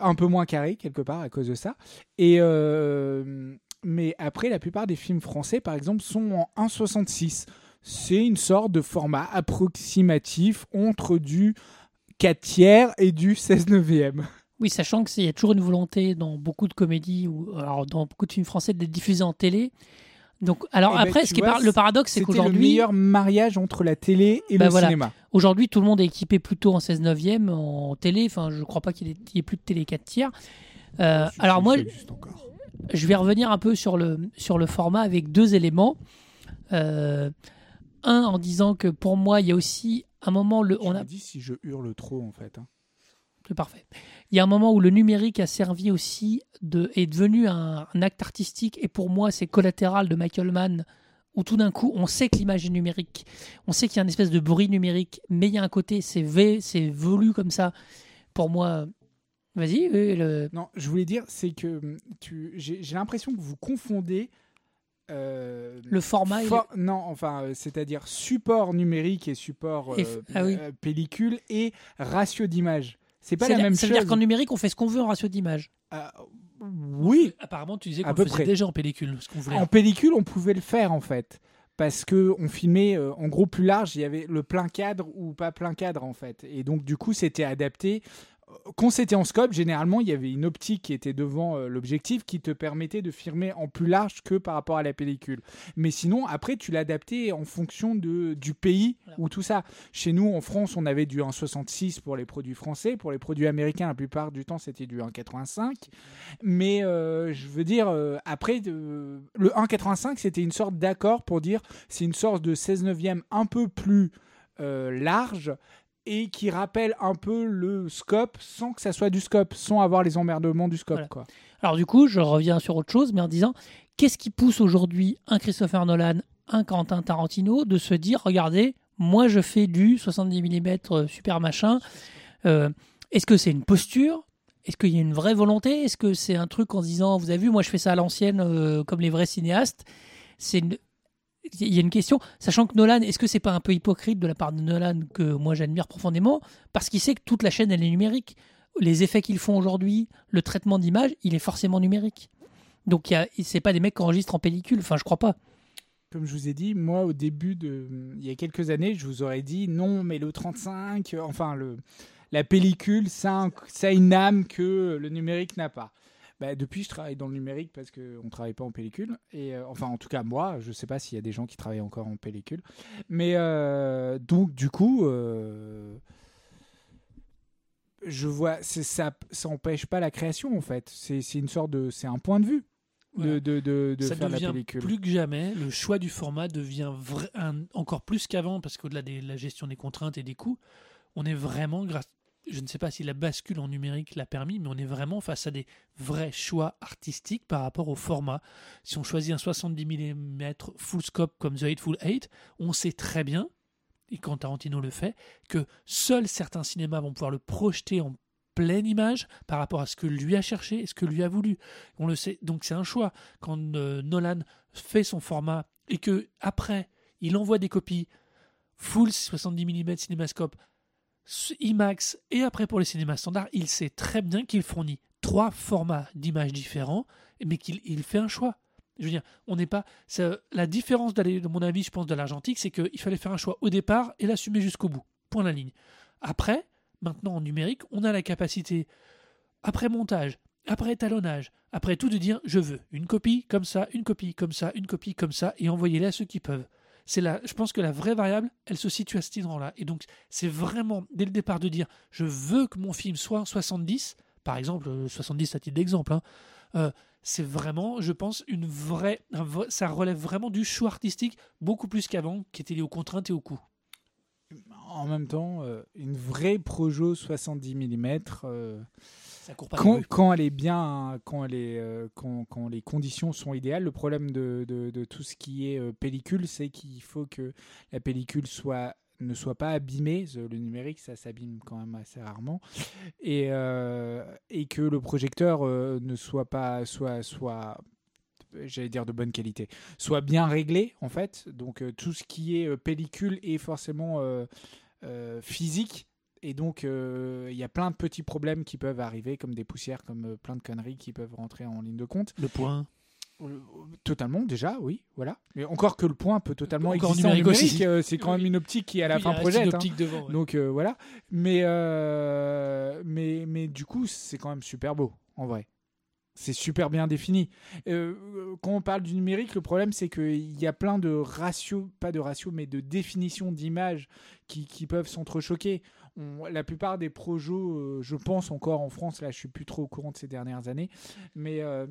S3: un peu moins carrée quelque part à cause de ça. Et mais après, la plupart des films français, par exemple, sont en 1,66. C'est une sorte de format approximatif entre du 4 tiers et du 16 neuvième.
S2: Oui, sachant qu'il y a toujours une volonté dans beaucoup de comédies ou alors dans beaucoup de films français d'être diffusés en télé. Donc, alors
S3: Eh ben,
S2: après, ce qui est par- le paradoxe, c'est
S3: C'était le
S2: qu'aujourd'hui,
S3: meilleur mariage entre la télé et
S2: Bah
S3: le
S2: voilà.
S3: cinéma.
S2: aujourd'hui, tout le monde est équipé plutôt en 16 neuvième en télé. Enfin, je crois pas qu'il y ait- plus de télé 4 tiers. Euh,
S3: Si,
S2: alors moi, je vais revenir un peu sur le, sur le format avec deux éléments. Euh, un, en disant que pour moi, il y a aussi un moment, le, on a,
S3: dis si je hurle trop en fait. hein.
S2: C'est parfait. Il y a un moment où le numérique a servi aussi de est devenu un, un acte artistique et pour moi c'est collatéral de Michael Mann où tout d'un coup on sait que l'image est numérique, on sait qu'il y a une espèce de bruit numérique, mais il y a un côté c'est V, c'est velu comme ça. Pour moi, vas-y. le-
S3: Non, je voulais dire, c'est que hum, tu, j'ai j'ai l'impression que vous confondez. Euh,
S2: Le format
S3: Non, enfin, euh, c'est-à-dire support numérique et support
S2: Et
S3: euh,
S2: f- ah oui.
S3: pellicule et ratio d'image. C'est pas la
S2: C'est-à-dire-
S3: même
S2: Ça
S3: chose.
S2: veut dire qu'en numérique on fait ce qu'on veut en ratio d'image.
S3: Oui,
S1: Apparemment, tu disais qu'on faisait
S3: près.
S1: déjà en pellicule. Ce qu'on voulait.
S3: en pellicule, on pouvait le faire en fait. Parce que on filmait euh, en gros plus large, il y avait le plein cadre ou pas plein cadre en fait. Et donc du coup, c'était adapté. Quand c'était en scope, généralement, il y avait une optique qui était devant euh, l'objectif qui te permettait de filmer en plus large que par rapport à la pellicule. Mais sinon, après, tu l'adaptais en fonction de, du pays
S2: Voilà.
S3: ou tout ça. Chez nous, en France, on avait du 1,66 pour les produits français. Pour les produits américains, la plupart du temps, c'était du 1,85. Mais euh, je veux dire, euh, après, le 1,85, c'était une sorte d'accord pour dire c'est une sorte de 16 neuvième un peu plus large et qui rappelle un peu le scope sans que ça soit du scope, sans avoir les emmerdements du scope.
S2: Voilà.
S3: Quoi.
S2: Alors du coup, je reviens sur autre chose, mais en disant, qu'est-ce qui pousse aujourd'hui un Christopher Nolan, un Quentin Tarantino de se dire, regardez, moi je fais du 70 mm super machin. Euh, Est-ce que c'est une posture? Est-ce qu'il y a une vraie volonté? Est-ce que c'est un truc en se disant, vous avez vu, moi je fais ça à l'ancienne euh, comme les vrais cinéastes C'est une- il y a une question, sachant que Nolan, est-ce que c'est pas un peu hypocrite de la part de Nolan que moi j'admire profondément, parce qu'il sait que toute la chaîne elle est numérique. Les effets qu'ils font aujourd'hui, le traitement d'image, il est forcément numérique. Donc il c'est pas des mecs qui enregistrent en pellicule. Enfin, je crois pas.
S3: Comme je vous ai dit, moi au début de, il y a quelques années, je vous aurais dit non, mais le 35, euh, enfin le, la pellicule, ça, ça a une âme que le numérique n'a pas. Bah, depuis, je travaille dans le numérique parce qu'on ne travaille pas en pellicule. Et, euh, enfin, en tout cas, moi, je ne sais pas s'il y a des gens qui travaillent encore en pellicule. Mais euh, donc, du coup, euh, je vois, ça n'empêche pas la création, en fait. C'est une sorte de. C'est un point de vue
S1: Voilà.
S3: de, de,
S1: ça
S3: faire la
S1: devient
S3: pellicule.
S1: plus que jamais, le choix du format devient un- encore plus qu'avant, parce qu'au-delà de la gestion des contraintes et des coûts, on est vraiment, grâce, je ne sais pas si la bascule en numérique l'a permis, mais on est vraiment face à des vrais choix artistiques par rapport au format. Si on choisit un 70 mm full scope comme The Hateful Eight, on sait très bien, et quand Tarantino le fait, que seuls certains cinémas vont pouvoir le projeter en pleine image par rapport à ce que lui a cherché et ce que lui a voulu. On le sait, donc c'est un choix. Quand euh, Nolan fait son format et que après il envoie des copies full 70 mm cinémascope IMAX et après pour les cinémas standards, il sait très bien qu'il fournit trois formats d'images différents, mais qu'il il fait un choix. Je veux dire, on n'est pas. la différence, d'aller, de mon avis, je pense, de l'argentique, c'est qu'il fallait faire un choix au départ et l'assumer jusqu'au bout. Point la ligne. Après, maintenant en numérique, on a la capacité, après montage, après étalonnage, après tout, de dire je veux une copie comme ça, une copie comme ça, une copie comme ça, et envoyez-les à ceux qui peuvent. C'est la, je pense que la vraie variable, elle se situe à cet endroit-là. Et donc, c'est vraiment, dès le départ, de dire je veux que mon film soit en 70, par exemple, euh, 70 à titre d'exemple, hein, euh, c'est vraiment, je pense, une vraie, ça relève vraiment du choix artistique, beaucoup plus qu'avant, qui était lié aux contraintes et aux coûts.
S3: En même temps, euh, une vraie Projo 70 mm,
S1: Ça court pas dans
S3: quand, elle est bien, quand, elle est, euh, quand, quand les conditions sont idéales, le problème de, de- de tout ce qui est euh, pellicule, c'est qu'il faut que la pellicule soit ne soit pas abîmée. Le numérique, ça s'abîme quand même assez rarement. Et, euh, et que le projecteur euh, ne soit pas, soit, soit j'allais dire de bonne qualité, soit bien réglé en fait. Donc euh, tout ce qui est euh, pellicule est forcément euh, physique. Et donc, il y a plein de petits problèmes qui peuvent arriver, comme des poussières, comme plein de conneries qui peuvent rentrer en ligne de compte.
S1: Le point.
S3: Totalement, déjà, oui, voilà. Mais encore que le point peut totalement
S1: Encore
S3: exister en
S1: numérique
S3: euh, c'est quand même une optique qui à la
S1: Oui,
S3: fin
S1: une
S3: projette. hein.
S1: optique devant, ouais.
S3: Donc euh, voilà. Mais, euh, mais, mais du coup, c'est quand même super beau, en vrai. C'est super bien défini. Euh, quand on parle du numérique, le problème, c'est qu'il y a plein de ratios, pas de ratios, mais de définitions d'images qui, peuvent s'entrechoquer. La plupart des projets, euh, je pense encore en France, là je suis plus trop au courant de ces dernières années, mais euh,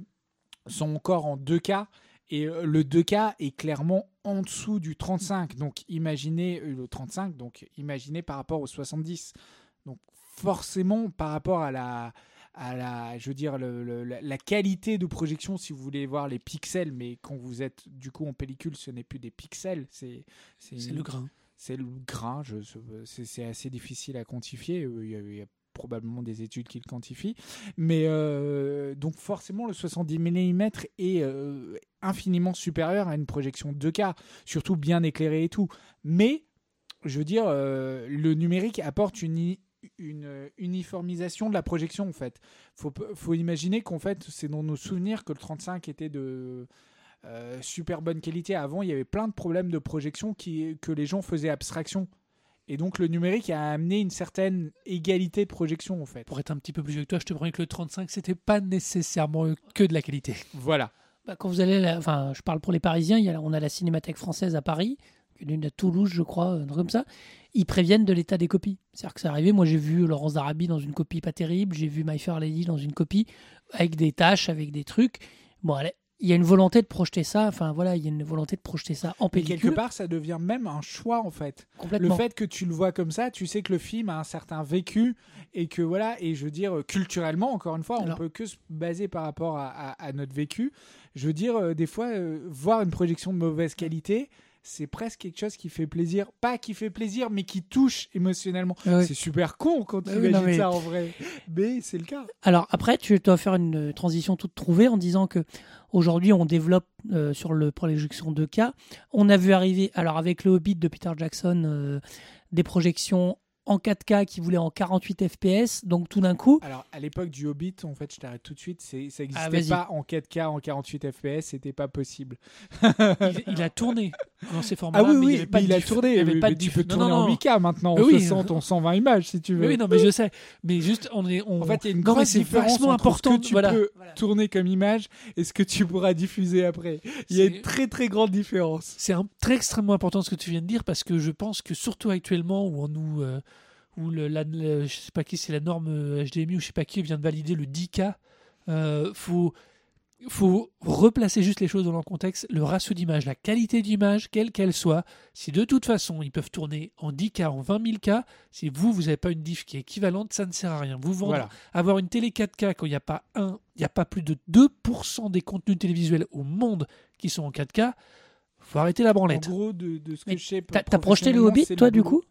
S3: sont encore en 2K. Et le 2K est clairement en dessous du 35. Donc imaginez le 35, donc imaginez par rapport au 70. Donc forcément par rapport à la, à la, je veux dire, le- le- la, qualité de projection, si vous voulez voir les pixels, mais quand vous êtes du coup en pellicule, ce n'est plus des pixels, c'est
S1: C'est
S3: une-
S1: le grain.
S3: c'est le grain, je- c'est c'est assez difficile à quantifier. euh, Il y a, il y a probablement des études qui le quantifient. Mais euh, donc forcément, le 70 mm est euh, infiniment supérieur à une projection 2K, surtout bien éclairée et tout. Mais, je veux dire, euh, le numérique apporte une, une euh, uniformisation de la projection, en fait. Faut, faut imaginer qu'en fait, c'est dans nos souvenirs que le 35 était de euh, super bonne qualité. Avant, il y avait plein de problèmes de projection qui, que les gens faisaient abstraction. Et donc, le numérique a amené une certaine égalité de projection, en fait.
S1: Pour être un petit peu plus vieux que toi, je te promets que le 35, c'était pas nécessairement que de la qualité.
S3: Voilà.
S2: Bah, quand vous allez, la- enfin, je parle pour les Parisiens, il y a, on a la Cinémathèque française à Paris, une à Toulouse, je crois, un truc comme ça. Ils préviennent de l'état des copies. C'est-à-dire que c'est arrivé. Moi, j'ai vu Laurence Darabi dans une copie pas terrible. J'ai vu My Fair Lady dans une copie avec des tâches, avec des trucs. Bon, allez, il y a une volonté de projeter ça. Enfin, voilà, il y a une volonté de projeter ça en
S3: Et quelque
S2: pellicule.
S3: part, ça devient même un choix, en fait. Le
S2: complètement.
S3: fait que tu le vois comme ça, tu sais que le film a un certain vécu et que voilà, et je veux dire, euh, culturellement, encore une fois, on
S2: Alors-
S3: peut que se baser par rapport à, à- à notre vécu. Je veux dire, euh, des fois, euh, voir une projection de mauvaise qualité, c'est presque quelque chose qui fait plaisir. Pas qui fait plaisir, mais qui touche émotionnellement.
S2: Ouais.
S3: C'est super con quand
S2: Bah
S3: tu imagines
S2: mais-
S3: ça en vrai. Mais c'est le cas.
S2: Alors après, tu dois faire une transition toute trouvée en disant que aujourd'hui on développe euh, sur le projection 2K. On a vu arriver, alors avec le Hobbit de Peter Jackson, euh, des projections en 4K qui voulaient en 48 FPS. Donc tout d'un coup,
S3: Alors, à l'époque du Hobbit, en fait, je t'arrête tout de suite, ça
S2: Ah,
S3: n'existait
S2: vas-y.
S3: pas en 4K, en 48 FPS, c'était pas possible.
S1: Il, il a tourné dans ces formats
S3: Ah oui,
S1: mais il
S3: oui,
S1: avait pas
S3: mais
S1: de
S3: il a tourné.
S1: Il y avait
S3: mais-
S1: pas
S3: mais
S1: de
S3: tu peux
S1: Non,
S3: tourner
S1: non,
S3: en
S1: non.
S3: 8K maintenant, en
S1: oui.
S3: 60, en 120 images si tu veux.
S1: Oui, non, mais je sais. Mais juste, on est. On...
S3: En fait, il y a une grande différence entre
S1: important.
S3: ce que tu
S1: voilà.
S3: peux tourner comme image et ce que tu pourras diffuser après. Il y a une très très grande différence.
S1: C'est un, très extrêmement important ce que tu viens de dire parce que je pense que surtout actuellement où on nous, euh, où le, la, je sais pas qui c'est la norme euh, HDMI ou je sais pas qui vient de valider le 10K, euh, faut faut replacer juste les choses dans leur contexte, le ratio d'image, la qualité d'image, quelle qu'elle soit. Si de toute façon ils peuvent tourner en 10K, en 20 000K, si vous vous n'avez pas une diff qui est équivalente, ça ne sert à rien. Vous vendre
S3: Voilà.
S1: avoir une télé 4K quand il n'y a pas un, il n'y a pas plus de 2% des contenus télévisuels au monde qui sont en 4K, faut arrêter la
S3: En
S1: branlette.
S3: gros, de, de ce que
S2: Mais
S3: je sais.
S2: t'as projeté le Hobbit, toi, du coup?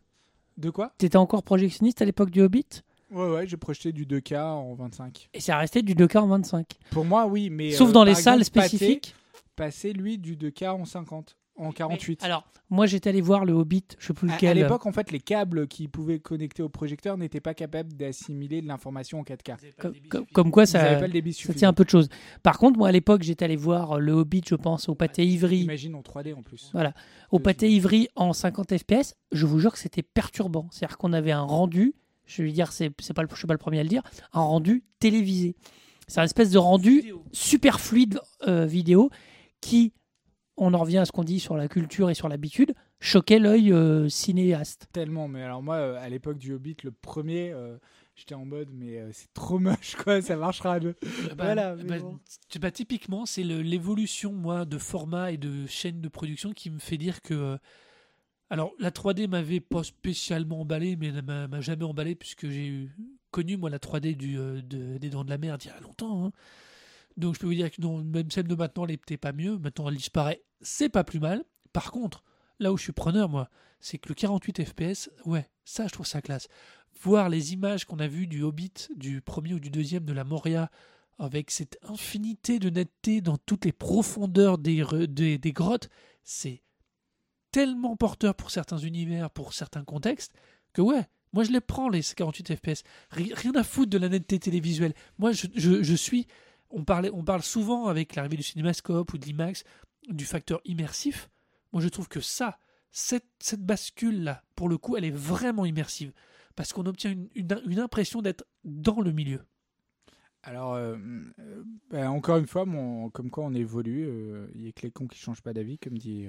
S3: De quoi
S2: T'étais encore projectionniste à l'époque du Hobbit
S3: Ouais, ouais, j'ai projeté du 2K en 25.
S2: et c'est resté du 2K en 25.
S3: Pour moi, oui, mais.
S2: Sauf
S3: euh,
S2: dans les
S3: par
S2: salles
S3: exemple,
S2: spécifiques.
S3: Passait lui du 2K en 50. En 48.
S2: Alors, moi j'étais allé voir le Hobbit, je sais plus
S3: À- à
S2: lequel.
S3: l'époque, en fait, les câbles qui pouvaient connecter au projecteur n'étaient pas capables d'assimiler de l'information en 4K.
S2: comme, comme- comme quoi ça,
S3: pas le débit
S2: ça tient un peu de choses. Par contre, moi à l'époque j'étais allé voir le Hobbit, je pense, au pâté Ivry.
S3: Imagine en 3D en plus.
S2: Voilà. Au pâté Ivry en 50 FPS, je vous jure que c'était perturbant. C'est-à-dire qu'on avait un rendu, je vais dire, c'est pas, le- je suis pas le premier à le dire, un rendu télévisé. C'est un espèce de rendu super fluide euh, vidéo qui, on en revient à ce qu'on dit sur la culture et sur l'habitude, choquait l'œil euh, cinéaste.
S3: Tellement, mais alors moi, euh, à l'époque du Hobbit, le premier, euh, j'étais en mode, mais euh, c'est trop moche, quoi, ça marchera. de-
S1: Bah,
S3: Voilà, mais
S1: bah,
S3: bon.
S1: bah, typiquement, c'est le- l'évolution moi de format et de chaîne de production qui me fait dire que euh, alors la 3D m'avait pas spécialement emballé, mais elle m'a m'a jamais emballé puisque j'ai eu- connu moi la 3D du, euh, de- des Dents de la Mer il y a longtemps. hein. Donc je peux vous dire que non, même celle de maintenant, elle n'est peut-être pas mieux. Maintenant, elle disparaît, c'est pas plus mal. Par contre, là où je suis preneur moi, c'est que le 48 FPS, ouais, ça je trouve ça classe. Voir les images qu'on a vues du Hobbit, du premier ou du deuxième de la Moria, avec cette infinité de netteté dans toutes les profondeurs des, des, des grottes, c'est tellement porteur pour certains univers, pour certains contextes, que ouais, moi je les prends les 48 FPS. Ri- Rien à foutre de la netteté télévisuelle. Moi je, je- je suis. On, parlait, on parle souvent avec l'arrivée du cinémascope ou de l'IMAX du facteur immersif. Moi je trouve que ça, cette, cette bascule-là, pour le coup, elle est vraiment immersive. Parce qu'on obtient une, une- impression d'être dans le milieu.
S3: Alors, euh, euh, bah, encore une fois, comme quoi on évolue, euh, il y a que les cons qui changent pas d'avis, comme dit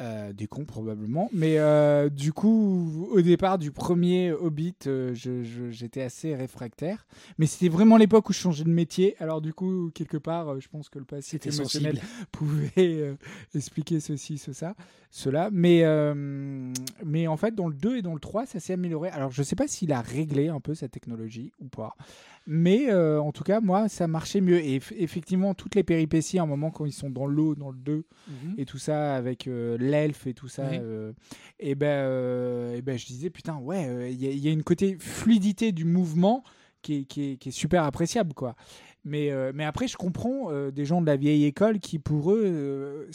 S3: euh, des cons probablement. Mais euh, du coup, au départ du premier Hobbit, euh, j'étais assez réfractaire. Mais c'était vraiment l'époque où je changeais de métier. Alors du coup, quelque part, euh, je pense que le
S1: C'était
S3: émotionnel
S1: sensible.
S3: pouvait expliquer ceci, ce, ça, cela. Mais, mais en fait, dans le 2 et dans le 3, ça s'est amélioré. Alors, je sais pas s'il a réglé un peu sa technologie ou pas. Mais euh, en tout cas, moi, ça marchait mieux. Et eff- effectivement, toutes les péripéties, à un moment, quand ils sont dans l'eau, dans le 2, et tout ça, avec euh, l'elfe et tout ça, euh, et, ben, euh, et ben, je disais, putain, ouais, il y, a- il y a une côté fluidité du mouvement qui est, qui est- qui est super appréciable, quoi. Mais, mais après, je comprends des gens de la vieille école qui, pour eux,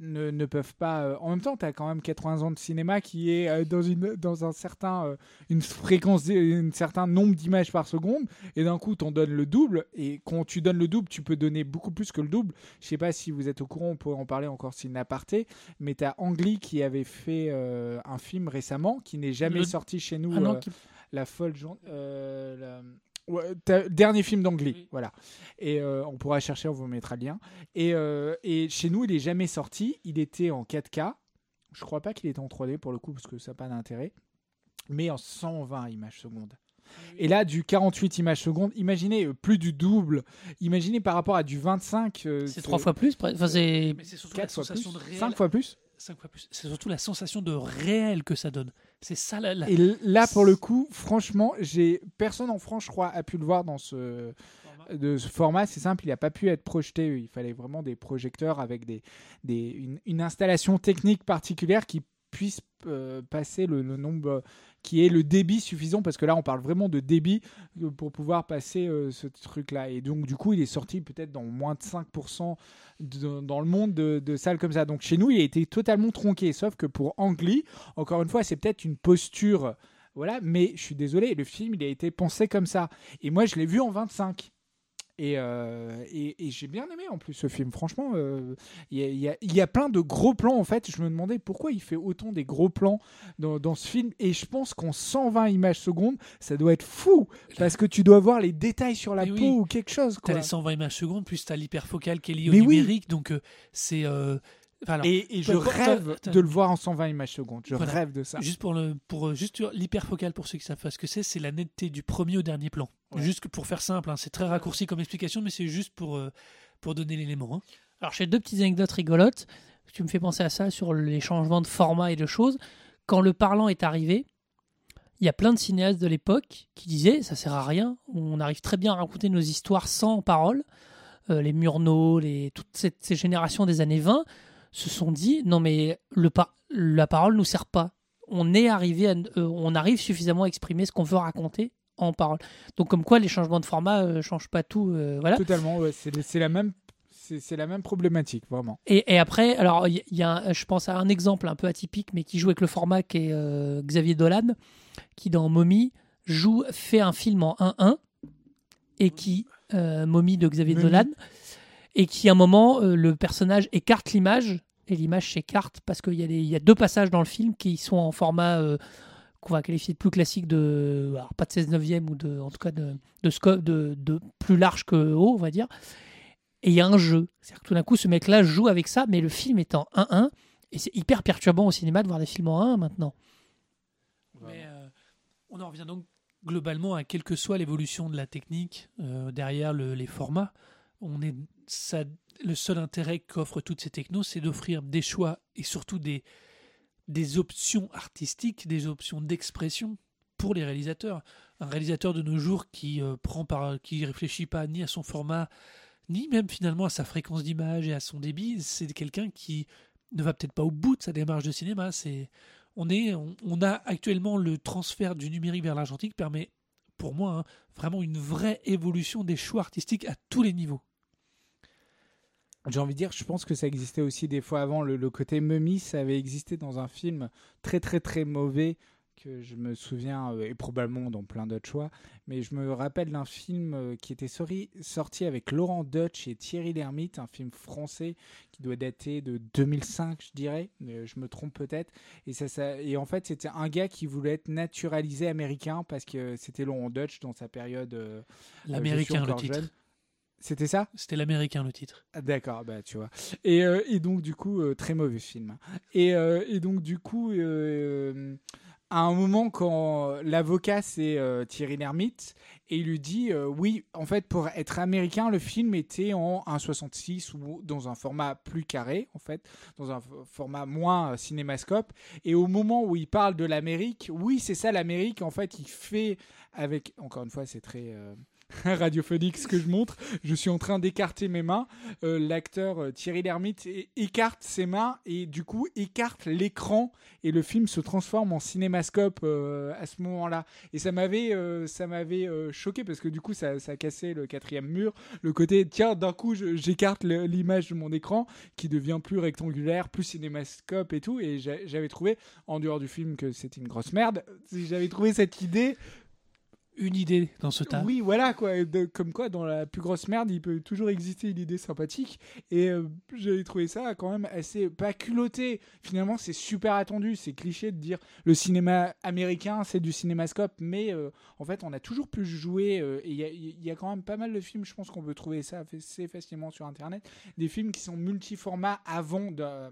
S3: ne, ne peuvent pas. euh, en même temps, tu as quand même 80 ans de cinéma qui est euh, dans, une, dans un certain, euh, une fréquence, un certain nombre d'images par seconde, et d'un coup, t'en donnes le double. Et quand tu donnes le double, tu peux donner beaucoup plus que le double. Je sais pas si vous êtes au courant, on pourrait en parler encore s'il n'a aparté, mais tu as Ang Lee qui avait fait euh, un film récemment qui n'est jamais
S2: Le-
S3: sorti chez nous.
S2: Ah non,
S3: euh,
S2: qui-
S3: la folle journée. euh, la- ouais, dernier film d'Angly,
S1: Oui.
S3: voilà. Et euh, on pourra chercher, on vous mettra le lien. Et, euh, et chez nous, il est jamais sorti. Il était en 4K. Je crois pas qu'il était en 3D pour le coup, parce que ça n'a pas d'intérêt. Mais en 120 images secondes. Et là, du 48 images secondes, imaginez euh, plus du double. Imaginez par rapport à du 25. euh,
S2: c'est trois fois plus. Enfin, c'est
S1: Mais c'est surtout la
S3: 4 fois plus,
S1: sensation de réel.
S3: 5 fois plus.
S1: cinq fois plus. C'est surtout la sensation de réel que ça donne. C'est ça la. la-
S3: Et là, pour le coup, franchement, j'ai personne en France, je crois, a pu le voir dans ce de ce format. C'est simple, il n'a pas pu être projeté. Il fallait vraiment des projecteurs avec des, des une, une installation technique particulière qui puisse euh, passer le, nombre qui est le débit suffisant parce que là on parle vraiment de débit euh, pour pouvoir passer euh, ce truc là et donc du coup il est sorti peut-être dans moins de 5% de- dans le monde de, salles comme ça. Donc chez nous il a été totalement tronqué. Sauf que pour Angly encore une fois c'est peut-être une posture voilà. Mais je suis désolé le film il a été pensé comme ça. Et moi je l'ai vu en 25 et, euh, et, et j'ai bien aimé en plus ce film. Franchement, euh, il y, a- il y a, il y a plein de gros plans en fait. Je me demandais pourquoi il fait autant des gros plans dans, dans ce film. Et je pense qu'en 120 images secondes, ça doit être fou parce que tu dois voir les détails sur la
S1: Mais
S3: peau
S1: oui.
S3: ou quelque chose.
S1: T'as les 120 images secondes, plus t'as l'hyperfocale qui est liée
S3: Mais
S1: au
S3: oui.
S1: numérique, donc euh, c'est. Enfin, alors,
S3: Et, et je rêve de le voir en 120 images secondes. Je
S1: Voilà.
S3: rêve de ça.
S1: Juste pour le, pour euh, juste l'hyperfocale pour ceux qui savent pas ce que c'est, c'est la netteté du premier au dernier plan.
S3: Ouais.
S1: Juste pour faire simple, hein, c'est très raccourci comme explication, mais c'est juste pour euh, pour donner l'élément. hein.
S2: Alors, j'ai deux petites anecdotes rigolotes. Tu me fais penser à ça sur les changements de format et de choses. Quand le parlant est arrivé, il y a plein de cinéastes de l'époque qui disaient ça sert à rien. On arrive très bien à raconter nos histoires sans parole. Euh, les Murnau, les, toutes cette- ces générations des années 20 se sont dit non mais le pa- la parole nous sert pas. On est arrivé, à- euh, on arrive suffisamment à exprimer ce qu'on veut raconter en parole. Donc comme quoi les changements de format ne changent pas tout. euh, voilà.
S3: Totalement. ouais. C'est la même. c'est la même problématique, vraiment.
S2: Et, et après, alors il y, a, un- je pense à un exemple un peu atypique, mais qui joue avec le format qui est euh, Xavier Dolan, qui dans Mommy joue, fait un film en 1-1 et qui euh, Mommy de Xavier
S3: Mommy.
S2: Dolan, et qui à un moment euh, le personnage écarte l'image et l'image s'écarte parce qu'il y, a des- il y a deux passages dans le film qui sont en format euh, qu'on va qualifier de plus classique de alors pas de 16 neuvième ou de en tout cas de de, scope de, de plus large que haut on va dire. Et il y a un jeu. C'est-à-dire que tout d'un coup ce mec là joue avec ça mais le film est en 1-1 et c'est hyper perturbant au cinéma de voir des films en 1 maintenant.
S1: Mais euh, on en revient donc globalement à quelle que soit l'évolution de la technique euh, derrière le- les formats. On est, le seul intérêt qu'offrent toutes ces technos, c'est d'offrir des choix et surtout des, options artistiques, des options d'expression pour les réalisateurs. Un réalisateur de nos jours qui euh, prend par, qui réfléchit pas ni à son format, ni même finalement à sa fréquence d'image et à son débit, c'est quelqu'un qui ne va peut-être pas au bout de sa démarche de cinéma. On, est, on a actuellement le transfert du numérique vers l'argentique permet, pour moi, hein, vraiment une vraie évolution des choix artistiques à tous les niveaux.
S3: J'ai envie de dire, je pense que ça existait aussi des fois avant. Le, le côté mummy, ça avait existé dans un film très très très mauvais que je me souviens, euh, et probablement dans plein d'autres choix, mais je me rappelle d'un film euh, qui était sorti, sorti avec Laurent Dutch et Thierry Lhermitte, un film français qui doit dater de 2005, je dirais, mais je me trompe peut-être. Et, ça, ça, et en fait, c'était un gars qui voulait être naturalisé américain parce que c'était Laurent Dutch dans sa période. euh,
S1: L'américain, le titre.
S3: jeune. C'était ça?
S1: C'était l'américain, le titre.
S3: ah, D'accord, bah tu vois. Et, euh, et donc du coup, euh, très mauvais film. Et, euh, et donc du coup, à un moment quand l'avocat c'est Thierry Lhermitte et il lui dit oui, en fait pour être américain, le film était en 1.66 ou dans un format plus carré en fait, dans un format moins cinémascope. Et au moment où il parle de l'Amérique, oui c'est ça l'Amérique en fait, il fait avec encore une fois c'est très radiophonique ce que je montre. Je suis en train d'écarter mes mains. Euh, L'acteur euh, Thierry Lhermitte écarte ses mains et du coup écarte l'écran et le film se transforme en cinémascope euh, à ce moment-là. Et ça m'avait, ça m'avait choqué parce que du coup ça, ça cassait le quatrième mur. Le côté tiens d'un coup j'écarte l'image de mon écran qui devient plus rectangulaire, plus cinémascope et tout. Et j'a- j'avais trouvé en dehors du film que c'était une grosse merde. J'avais trouvé cette idée
S1: Une idée dans ce tas.
S3: oui, voilà, quoi. Comme quoi, dans la plus grosse merde, il peut toujours exister une idée sympathique. Et euh, j'avais trouvé ça quand même assez. pas culotté. Finalement, c'est super attendu. C'est cliché de dire le cinéma américain, c'est du cinémascope. Mais euh, en fait, on a toujours pu jouer. euh, et il y a, quand même pas mal de films, je pense qu'on peut trouver ça assez facilement sur Internet. Des films qui sont multiformats avant de.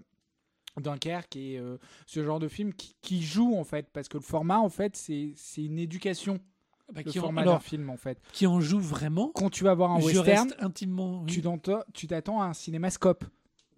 S3: Dunkerque et euh, ce genre de film qui, qui joue en fait parce que le format en fait c'est une éducation
S1: Bah,
S3: le
S1: qui, en,
S3: format d'un film en fait
S1: qui en joue vraiment.
S3: quand tu vas voir un
S1: je
S3: western,
S1: intimement. oui.
S3: tu t'attends à un cinémascope.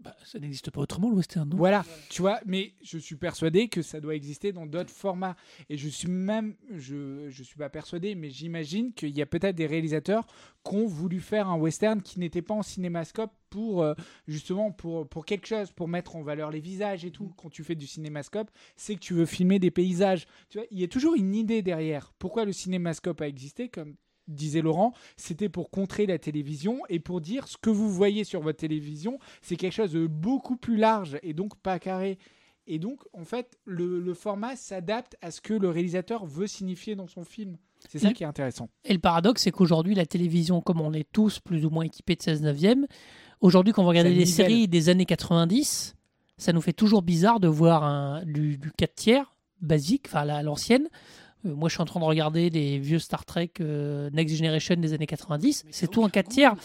S1: Bah, ça n'existe pas autrement le western, non?
S3: Voilà, tu vois, mais je suis persuadé que ça doit exister dans d'autres formats. Et je suis même, je, je suis pas persuadé, mais j'imagine qu'il y a peut-être des réalisateurs qui ont voulu faire un western qui n'était pas en cinémascope pour, euh, justement, pour, pour quelque chose, pour mettre en valeur les visages et tout. Quand tu fais du cinémascope, c'est que tu veux filmer des paysages. Tu vois, il y a toujours une idée derrière. Pourquoi le cinémascope a existé, comme disait Laurent, c'était pour contrer la télévision et pour dire ce que vous voyez sur votre télévision, c'est quelque chose de beaucoup plus large et donc pas carré. Et donc, en fait, le, le format s'adapte à ce que le réalisateur veut signifier dans son film. C'est ça qui est intéressant.
S2: Et le paradoxe, c'est qu'aujourd'hui, la télévision, comme on est tous plus ou moins équipés de 16 neuvième, aujourd'hui, quand vous regardez les séries des années 90, ça nous fait toujours bizarre de voir un, du, du 4 tiers basique, enfin l'ancienne. Moi, je suis en train de regarder des vieux Star Trek euh, Next Generation des années 90. C'est tout en 4 tiers.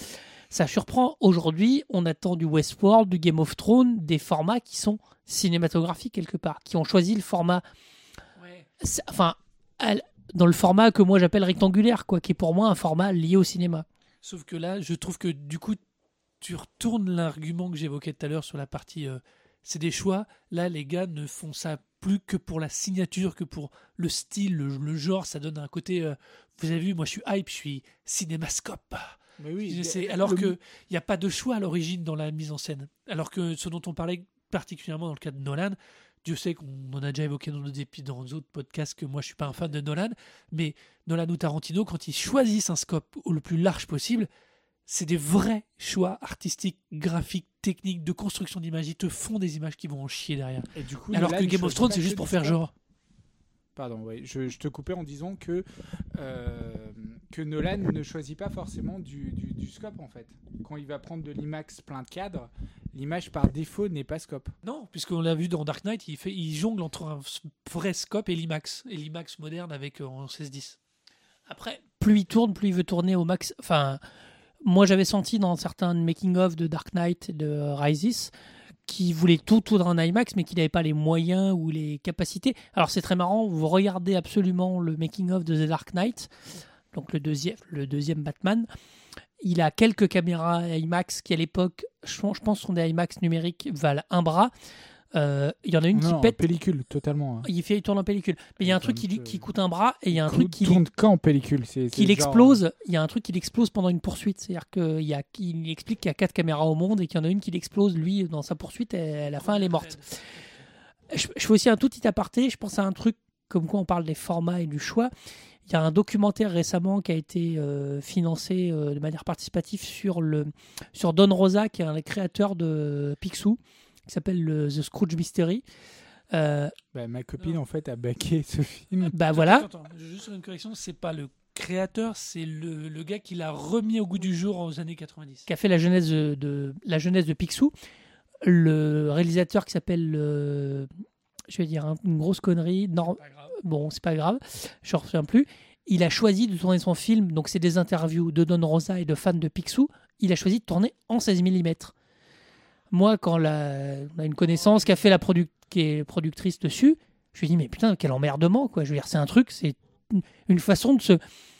S2: Ça surprend. Aujourd'hui, on attend du Westworld, du Game of Thrones, des formats qui sont cinématographiques quelque part, qui ont choisi le format. Enfin, dans le format que moi j'appelle rectangulaire, quoi, qui est pour moi un format lié au cinéma.
S1: Sauf que là, je trouve que du coup, tu retournes l'argument que j'évoquais tout à l'heure sur la partie euh, c'est des choix. Là, les gars ne font ça plus que pour la signature, que pour le style, le, le genre. Ça donne un côté. euh, vous avez vu, moi je suis hype, je suis cinémascope.
S3: Mais oui,
S1: sais, alors qu'il n'y a pas de choix à l'origine dans la mise en scène. Alors que ce dont on parlait particulièrement dans le cas de Nolan, Dieu sait qu'on en a déjà évoqué dans d'autres épis- dans d'autres podcasts que moi je suis pas un fan de Nolan, mais Nolan ou Tarantino, quand ils choisissent un scope le plus large possible, c'est des vrais choix artistiques, graphiques, techniques, de construction d'images. Ils te font des images qui vont en chier derrière.
S3: Et du coup,
S1: Alors que Game of Thrones, c'est juste pour faire genre.
S3: Pardon, ouais, je, je te coupais en disant que, euh, que Nolan ne choisit pas forcément du, du, du scope en fait. Quand il va prendre de l'IMAX plein de cadres, l'image par défaut n'est pas scope.
S1: Non, puisqu'on l'a vu dans Dark Knight, il, fait, il jongle entre un vrai scope et l'IMAX. Et l'IMAX moderne avec euh, en 16-10.
S2: Après, plus il tourne, plus il veut tourner au max. Enfin, moi j'avais senti dans certains making-of de Dark Knight de Rises qu'il voulait tout tourner en IMAX, mais qu'il n'avait pas les moyens ou les capacités. Alors c'est très marrant, vous regardez absolument le making-of de The Dark Knight, donc le deuxième, le deuxième Batman. Il a quelques caméras IMAX qui à l'époque, je pense, sont des IMAX numériques, valent un bras. Euh, Il y en a une
S3: non,
S2: qui
S3: en
S2: pète.
S3: pellicule, totalement. hein.
S2: Il, fait, il tourne en pellicule. Mais il y a un truc qui, coûte un bras et il y a un truc qui,
S3: tourne quand en pellicule? C'est,
S2: qu'il explose. Il y a un truc qui l'explose pendant une poursuite. C'est-à-dire qu'il explique qu'il y a quatre caméras au monde et qu'il y en a une qui l'explose lui dans sa poursuite et à la fin elle est morte. Je, je fais aussi un tout petit aparté. Je pense à un truc comme quoi on parle des formats et du choix. Il y a un documentaire récemment qui a été euh, financé euh, de manière participative sur, le, sur Don Rosa, qui est un des créateurs de Picsou, qui s'appelle le The Scrooge Mystery. Euh,
S3: Bah, ma copine en fait a baqué ce film.
S2: bah voilà.
S1: Attends, attends, juste une correction, c'est pas le créateur, c'est le, le gars qui l'a remis au goût du jour aux années 90.
S2: qui a fait la jeunesse de, de- la jeunesse de Picsou. Le réalisateur qui s'appelle, euh, je vais dire hein, une grosse connerie. Non,
S1: Pas grave.
S2: bon, c'est pas grave, je ne me souviens plus. Il a choisi de tourner son film, donc c'est des interviews de Don Rosa et de fans de Picsou. Il a choisi de tourner en 16 mm. Moi, quand la- on a une connaissance qui a fait la produc- qui est productrice dessus, je lui dis mais putain quel emmerdement quoi. Je veux dire c'est un truc, c'est une- façon de se,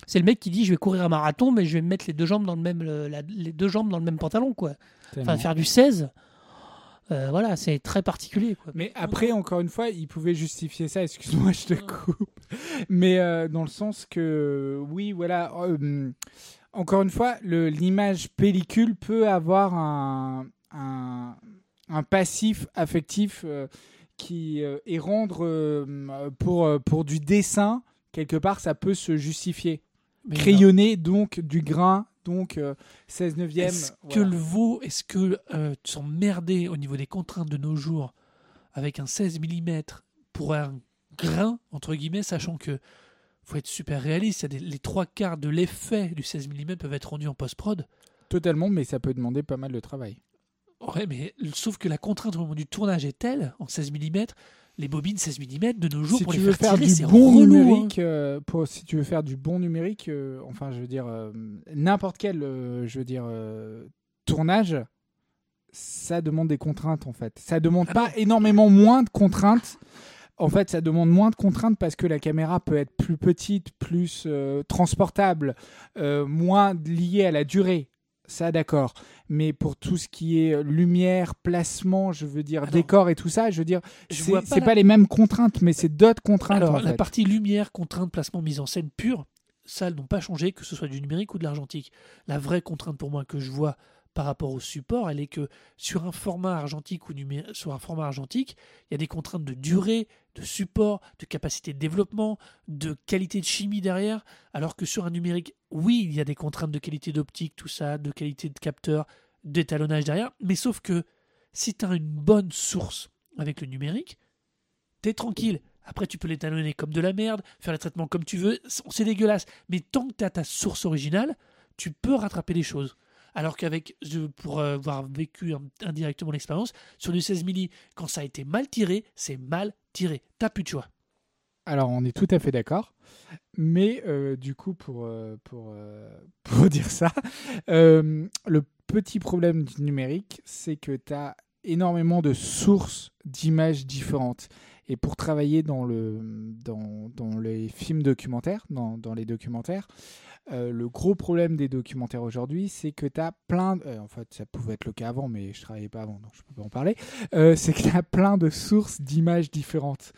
S2: c'est le mec qui dit je vais courir un marathon mais je vais me mettre les deux jambes dans le même, le- la- les deux jambes dans le même pantalon quoi.
S3: Tellement.
S2: Enfin faire du 16, euh, voilà c'est très particulier quoi.
S3: Mais après, encore une fois, il pouvait justifier ça. Excuse-moi, je te coupe. Mais euh, dans le sens que, oui, voilà. euh, encore une fois, l'image pellicule peut avoir un, un, un passif affectif euh, qui euh, et rendre euh, pour euh, pour du dessin quelque part, ça peut se justifier.
S1: Mais
S3: Crayonner donc du grain, donc euh, 16 neuvième.
S1: Est-ce que le veau, est-ce que s'emmerder au niveau des contraintes de nos jours avec un 16 mm pour un grain, entre guillemets, sachant que faut être super réaliste, des- les trois quarts de l'effet du 16 mm peuvent être rendus en post-prod?
S3: Totalement, mais ça peut demander pas mal de travail.
S1: Ouais, mais sauf que la contrainte au moment du tournage est telle, en 16 mm, les bobines 16 mm de nos jours,
S3: si
S1: pour
S3: tu
S1: les
S3: veux
S1: faire tirer,
S3: du bon
S1: relou, hein.
S3: numérique, euh, pour, si tu veux faire du bon numérique, euh, enfin, je veux dire, euh, n'importe quel, je veux dire, tournage, ça demande des contraintes en fait. Ça demande
S1: Ah
S3: pas énormément moins de contraintes. En fait, ça demande moins de contraintes parce que la caméra peut être plus petite, plus transportable, moins liée à la durée. Ça, d'accord. Mais pour tout ce qui est lumière, placement, je veux dire, décor et tout ça, je veux dire, c'est
S1: pas la-
S3: pas les mêmes contraintes, mais c'est d'autres contraintes
S1: Alors,
S3: en
S1: la
S3: fait.
S1: partie lumière, contrainte, placement, mise en scène pure, ça, elles n'ont pas changé, que ce soit du numérique ou de l'argentique. La vraie contrainte pour moi que je vois par rapport au support, elle est que sur un format argentique ou sur un format argentique, il y a des contraintes de durée, de support, de capacité de développement, de qualité de chimie derrière, alors que sur un numérique, oui, il y a des contraintes de qualité d'optique, tout ça, de qualité de capteur, d'étalonnage derrière, mais sauf que si tu as une bonne source avec le numérique, t'es tranquille. Après, tu peux l'étalonner comme de la merde, faire les traitements comme tu veux, c'est dégueulasse. Mais tant que tu as ta source originale, tu peux rattraper les choses. Alors qu'avec, pour euh, avoir vécu in- indirectement l'expérience, sur du 16 mm, quand ça a été mal tiré, c'est mal tiré. T'as plus de choix.
S3: Alors, on est tout à fait d'accord. Mais euh, du coup, pour, euh, euh, pour dire ça, le petit problème du numérique, c'est que tu as énormément de sources d'images différentes. Et pour travailler dans, le, dans, les films documentaires, dans les documentaires, euh, le gros problème des documentaires aujourd'hui, c'est que tu as plein. de- euh, en fait, ça pouvait être le cas avant, mais je travaillais pas avant, donc je peux pas en parler. Euh, c'est que tu as plein de sources d'images différentes.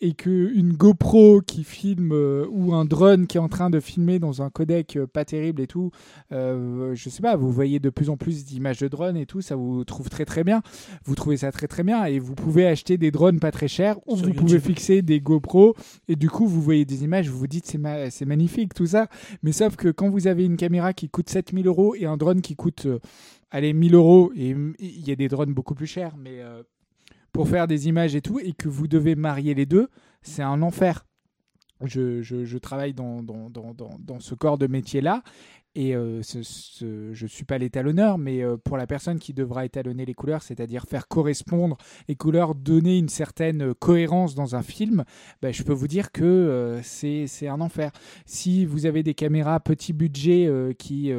S3: Et qu'une GoPro qui filme ou un drone qui est en train de filmer dans un codec pas terrible et tout, je sais pas, vous voyez de plus en plus d'images de drones et tout, ça vous trouve très très bien. Vous trouvez ça très très bien et vous pouvez acheter des drones pas très chers ou
S1: Sur
S3: vous
S1: YouTube.
S3: pouvez fixer des GoPro et du coup vous voyez des images, vous vous dites c'est ma- c'est magnifique tout ça. Mais sauf Que quand vous avez une caméra qui coûte 7000 euros et un drone qui coûte, euh, allez, 1000 euros, et il y a des drones beaucoup plus chers, mais euh, pour faire des images et tout, et que vous devez marier les deux, c'est un enfer. Je, je- je travaille dans, dans, dans, dans ce corps de métier-là. Et euh, je ne suis pas l'étalonneur, mais euh, pour la personne qui devra étalonner les couleurs, c'est-à-dire faire correspondre les couleurs, donner une certaine euh, cohérence dans un film, ben, je peux vous dire que euh, c'est un enfer. Si vous avez des caméras petit budget, qui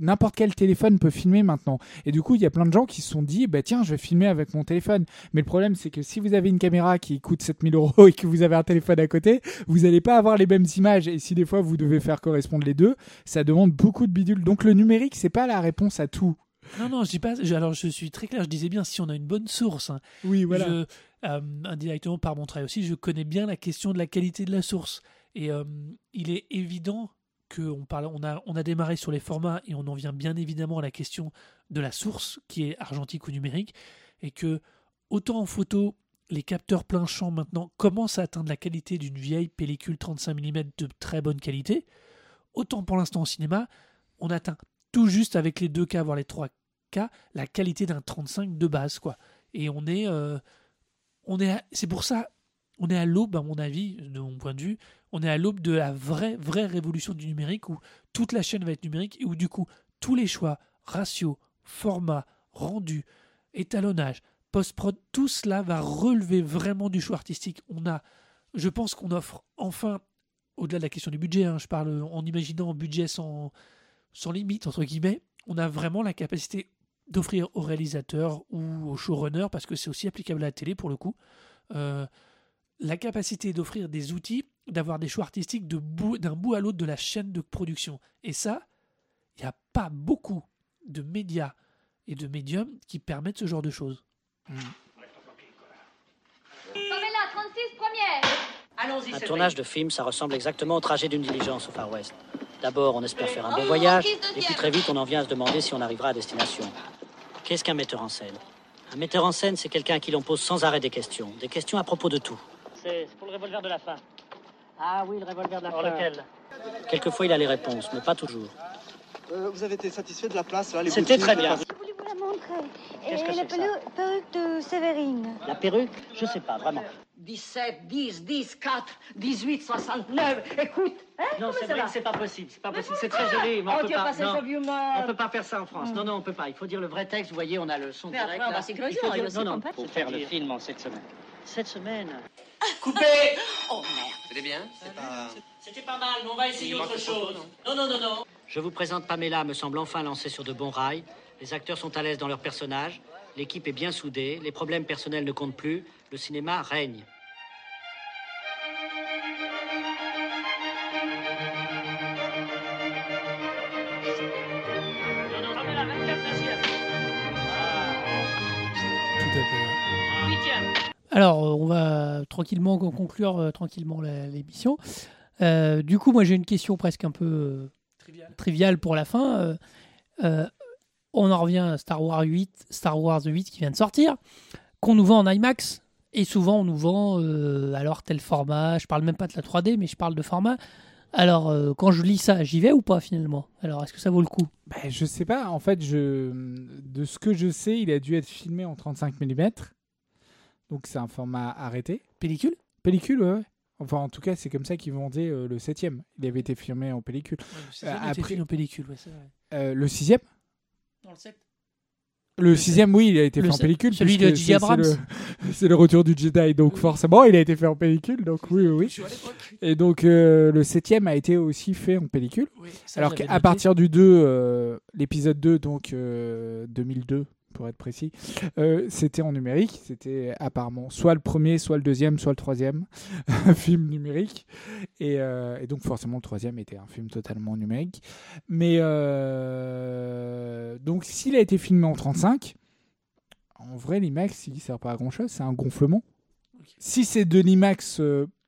S3: n'importe quel téléphone peut filmer maintenant. Et du coup, il y a plein de gens qui se sont dit, bah, tiens, je vais filmer avec mon téléphone. Mais le problème, c'est que si vous avez une caméra qui coûte 7000 euros et que vous avez un téléphone à côté, vous n'allez pas avoir les mêmes images. Et si des fois vous devez faire correspondre les deux, ça demande de bidule. Donc le numérique, c'est pas la réponse à tout.
S1: Non, non, je dis pas. je- alors, je suis très clair. Je disais bien si on a une bonne source. hein.
S3: Oui, voilà.
S1: Je, euh, indirectement par mon travail aussi, je connais bien la question de la qualité de la source. Et euh, il est évident qu'on parle, on a, on a démarré sur les formats et on en vient bien évidemment à la question de la source, qui est argentique ou numérique, et que autant en photo, les capteurs plein champ maintenant commencent à atteindre la qualité d'une vieille pellicule 35 mm de très bonne qualité, autant pour l'instant au cinéma, on atteint tout juste avec les 2K, voire les 3K, la qualité d'un 35 de base, quoi. Et on est, euh, on est, c'est pour ça, on est à l'aube, à mon avis, de mon point de vue, on est à l'aube de la vraie, vraie révolution du numérique où toute la chaîne va être numérique et où du coup tous les choix, ratio, format, rendu, étalonnage, post-prod, tout cela va relever vraiment du choix artistique. On a, je pense qu'on offre enfin, au-delà de la question du budget, hein, je parle en imaginant un budget sans, limite entre guillemets, on a vraiment la capacité d'offrir aux réalisateurs ou aux showrunners, parce que c'est aussi applicable à la télé pour le coup, euh, la capacité d'offrir des outils, d'avoir des choix artistiques d'un bout à l'autre de la chaîne de production. Et ça, il n'y a pas beaucoup de médias et de médiums qui permettent ce genre de choses.
S7: Pamela, 36 première.
S8: Un tournage de film, ça ressemble exactement au trajet d'une diligence au Far West. D'abord, on espère faire un bon voyage, et puis très vite, on en vient à se demander si on arrivera à destination. Qu'est-ce qu'un metteur en scène? Un metteur en scène, c'est quelqu'un à qui l'on pose sans arrêt des questions. Des questions à propos de tout. C'est pour le revolver de la fin. Ah oui, le revolver de la fin. lequel? Quelquefois, il a les réponses, mais pas toujours.
S9: Euh, vous avez été satisfait de la place là les
S8: C'était très bien.
S9: pas-
S7: Je voulais vous la montrer.
S8: Qu'est-ce que
S7: Et
S8: c'est
S7: la perruque de Sévérine.
S8: La perruque? Je sais pas, vraiment.
S10: 17, 10, 10, 4, 18, 69. Écoute, hein,
S8: Non, c'est vrai que c'est pas possible. C'est pas possible. C'est très joli, mais on
S10: Oh,
S8: peut pas. non. On peut pas faire ça en France. Non, non, on peut pas. Il faut dire le vrai texte. Vous voyez, on a le son
S10: Mais
S8: direct.
S10: après, on
S8: là. Il faut dire- Non, non, faut faire le film en cette semaine. Cette semaine
S10: Coupé Oh merde.
S9: C'était bien? C'est pas...
S8: C'était pas mal, mais on va essayer autre chose. Non, non, non, non. Je vous présente Pamela, me semble enfin lancée sur de bons rails. Les acteurs sont à l'aise dans leurs personnages. L'équipe est bien soudée. Les problèmes personnels ne comptent plus. Le cinéma règne. Non, non, Pamela, 24 deuxième.
S1: Tout à fait.
S8: Huitième.
S2: Alors, euh, on va tranquillement con- conclure euh, tranquillement la- l'émission. Euh, du coup, moi, j'ai une question presque un peu euh, triviale pour la fin. Euh, euh, on en revient à Star Wars 8, Star Wars 8 qui vient de sortir, qu'on nous vend en IMAX. Et souvent, on nous vend euh, alors tel format. Je parle même pas de la 3D, mais je parle de format. Alors, euh, quand je lis ça, j'y vais ou pas finalement? Alors, est-ce que ça vaut le coup?
S3: Bah, je sais pas. En fait, je... de ce que je sais, il a dû être filmé en 35 mm. Donc c'est un format arrêté.
S1: Pellicule?
S3: Pellicule, ouais. ouais. Enfin, en tout cas, c'est comme ça qu'ils vendaient euh, le 7 Il avait été filmé en pellicule.
S1: C'est
S3: Euh,
S1: après...
S3: après-
S1: en pellicule, ouais, c'est vrai.
S3: Euh, le 6
S2: Dans le 7
S3: Le sixième, oui, il a été
S2: Le
S3: fait en pellicule.
S2: celui de J.J.
S3: c'est-
S2: Abrams.
S3: C'est le, retour du Jedi, donc forcément, il a été fait en pellicule. Donc oui, oui, oui. Et donc euh, le septième a été aussi fait en pellicule.
S1: Oui, ça,
S3: Alors qu'à partir du 2, euh, l'épisode 2, donc euh, 2002 pour être précis, euh, c'était en numérique. C'était apparemment soit le premier, soit le deuxième, soit le troisième film numérique. Et, euh, et donc forcément le troisième était un film totalement numérique. Mais euh, donc s'il a été filmé en 35, en vrai l'IMAX il sert pas à grand chose, c'est un gonflement. Si c'est de l'IMAX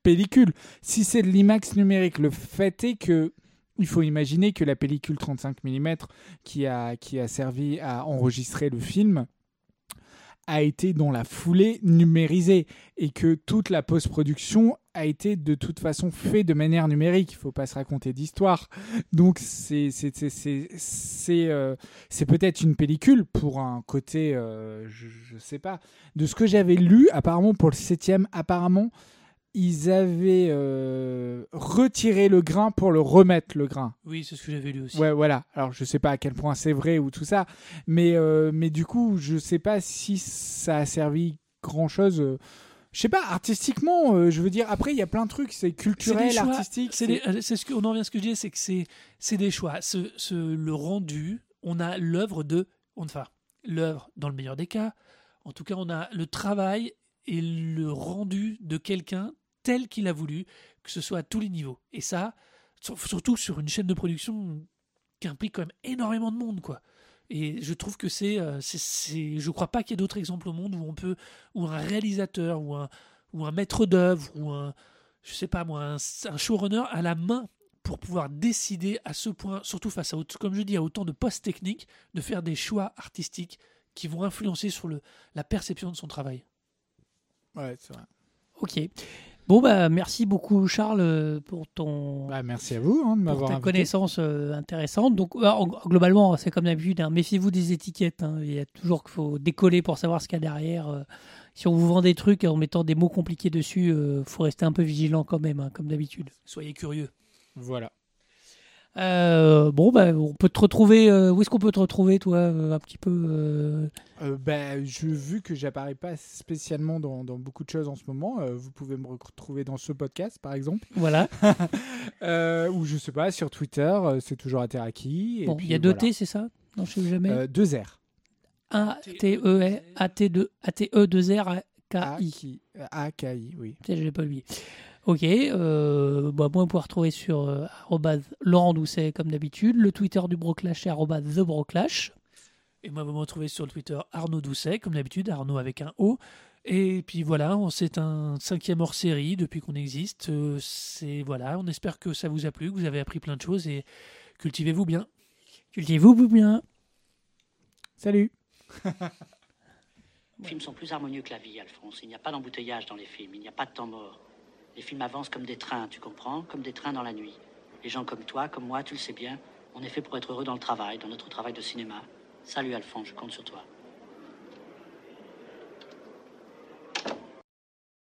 S3: pellicule, si c'est de l'IMAX numérique, le fait est que il faut imaginer que la pellicule 35 mm qui a, qui a servi à enregistrer le film a été dans la foulée numérisé et que toute la post-production a été de toute façon fait de manière numérique. Il faut pas se raconter d'histoire. Donc c'est euh, peut-être une pellicule pour un côté euh, je, je sais pas de ce que j'avais lu apparemment pour le septième apparemment ils avaient euh, retiré le grain pour le remettre le grain.
S1: Oui, c'est ce que j'avais lu aussi.
S3: Ouais, voilà. Alors, je sais pas à quel point c'est vrai ou tout ça, mais, euh, mais du coup, je sais pas si ça a servi grand chose. euh, je sais pas, artistiquement, euh, je veux dire, après, il y a plein de trucs, c'est culturel,
S1: choix,
S3: artistique.
S1: C'est ce que on en revient à ce que je disais, c'est que c'est c'est des choix. Ce, ce- le rendu, on a l'œuvre de, enfin l'œuvre dans le meilleur des cas. En tout cas, on a le travail et le rendu de quelqu'un tel qu'il a voulu, que ce soit à tous les niveaux. Et ça, sur- surtout sur une chaîne de production qui implique quand même énormément de monde, quoi. Et je trouve que c'est, euh, c'est, c'est- je crois pas qu'il y ait d'autres exemples au monde où on peut, où un réalisateur ou un, ou un maître d'œuvre ou un, je sais pas moi, un, un showrunner à la main pour pouvoir décider à ce point, surtout face à, autant- comme je dis, à autant de postes techniques, de faire des choix artistiques qui vont influencer sur le, la perception de son travail.
S3: Ouais, c'est vrai.
S2: Ok. Bon, bah, merci beaucoup, Charles, pour ton.
S3: Bah, merci à vous hein, de
S2: pour ta connaissance euh, intéressante. Donc, euh, en- globalement, c'est comme d'habitude, hein, méfiez-vous des étiquettes. hein. Il y a toujours qu'il faut décoller pour savoir ce qu'il y a derrière. euh. si on vous vend des trucs en mettant des mots compliqués dessus, il faut rester un peu vigilant quand même, hein, comme d'habitude.
S1: Soyez curieux.
S3: Voilà.
S2: Euh, bon, bah, on peut te retrouver. euh, où est-ce qu'on peut te retrouver, toi, euh, un petit peu
S3: bah, je, vu que j'apparais pas spécialement dans, dans beaucoup de choses en ce moment, vous pouvez me retrouver dans ce podcast, par exemple.
S2: Voilà.
S3: Ou je sais pas, sur Twitter, c'est toujours Ateraki.
S2: Bon, il y a deux
S3: voilà.
S2: T, c'est ça? Non, je sais jamais.
S3: Deux R.
S2: A T E R A T 2 A T E 2 R A K I.
S3: A-K-I, A-K-I, oui.
S2: Je l'ai pas oublié. Ok, euh, bah, moi, on peut retrouver sur euh, Laurent Doucet, comme d'habitude. Le Twitter du Broclash, c'est arrobase The Broclash.
S1: Et moi, vous me retrouvez sur le Twitter Arnaud Doucet, comme d'habitude, Arnaud avec un O. Et puis voilà, on- c'est un cinquième hors série depuis qu'on existe. Euh, C'est voilà, on espère que ça vous a plu, que vous avez appris plein de choses et cultivez-vous bien.
S2: Cultivez-vous bien.
S3: Salut.
S8: Les films sont plus harmonieux que la vie, Alphonse. Il n'y a pas d'embouteillage dans les films, il n'y a pas de temps mort. Les films avancent comme des trains, tu comprends Comme des trains dans la nuit. Les gens comme toi, comme moi, tu le sais bien, on est fait pour être heureux dans le travail, dans notre travail de cinéma. Salut Alphonse, je compte sur toi.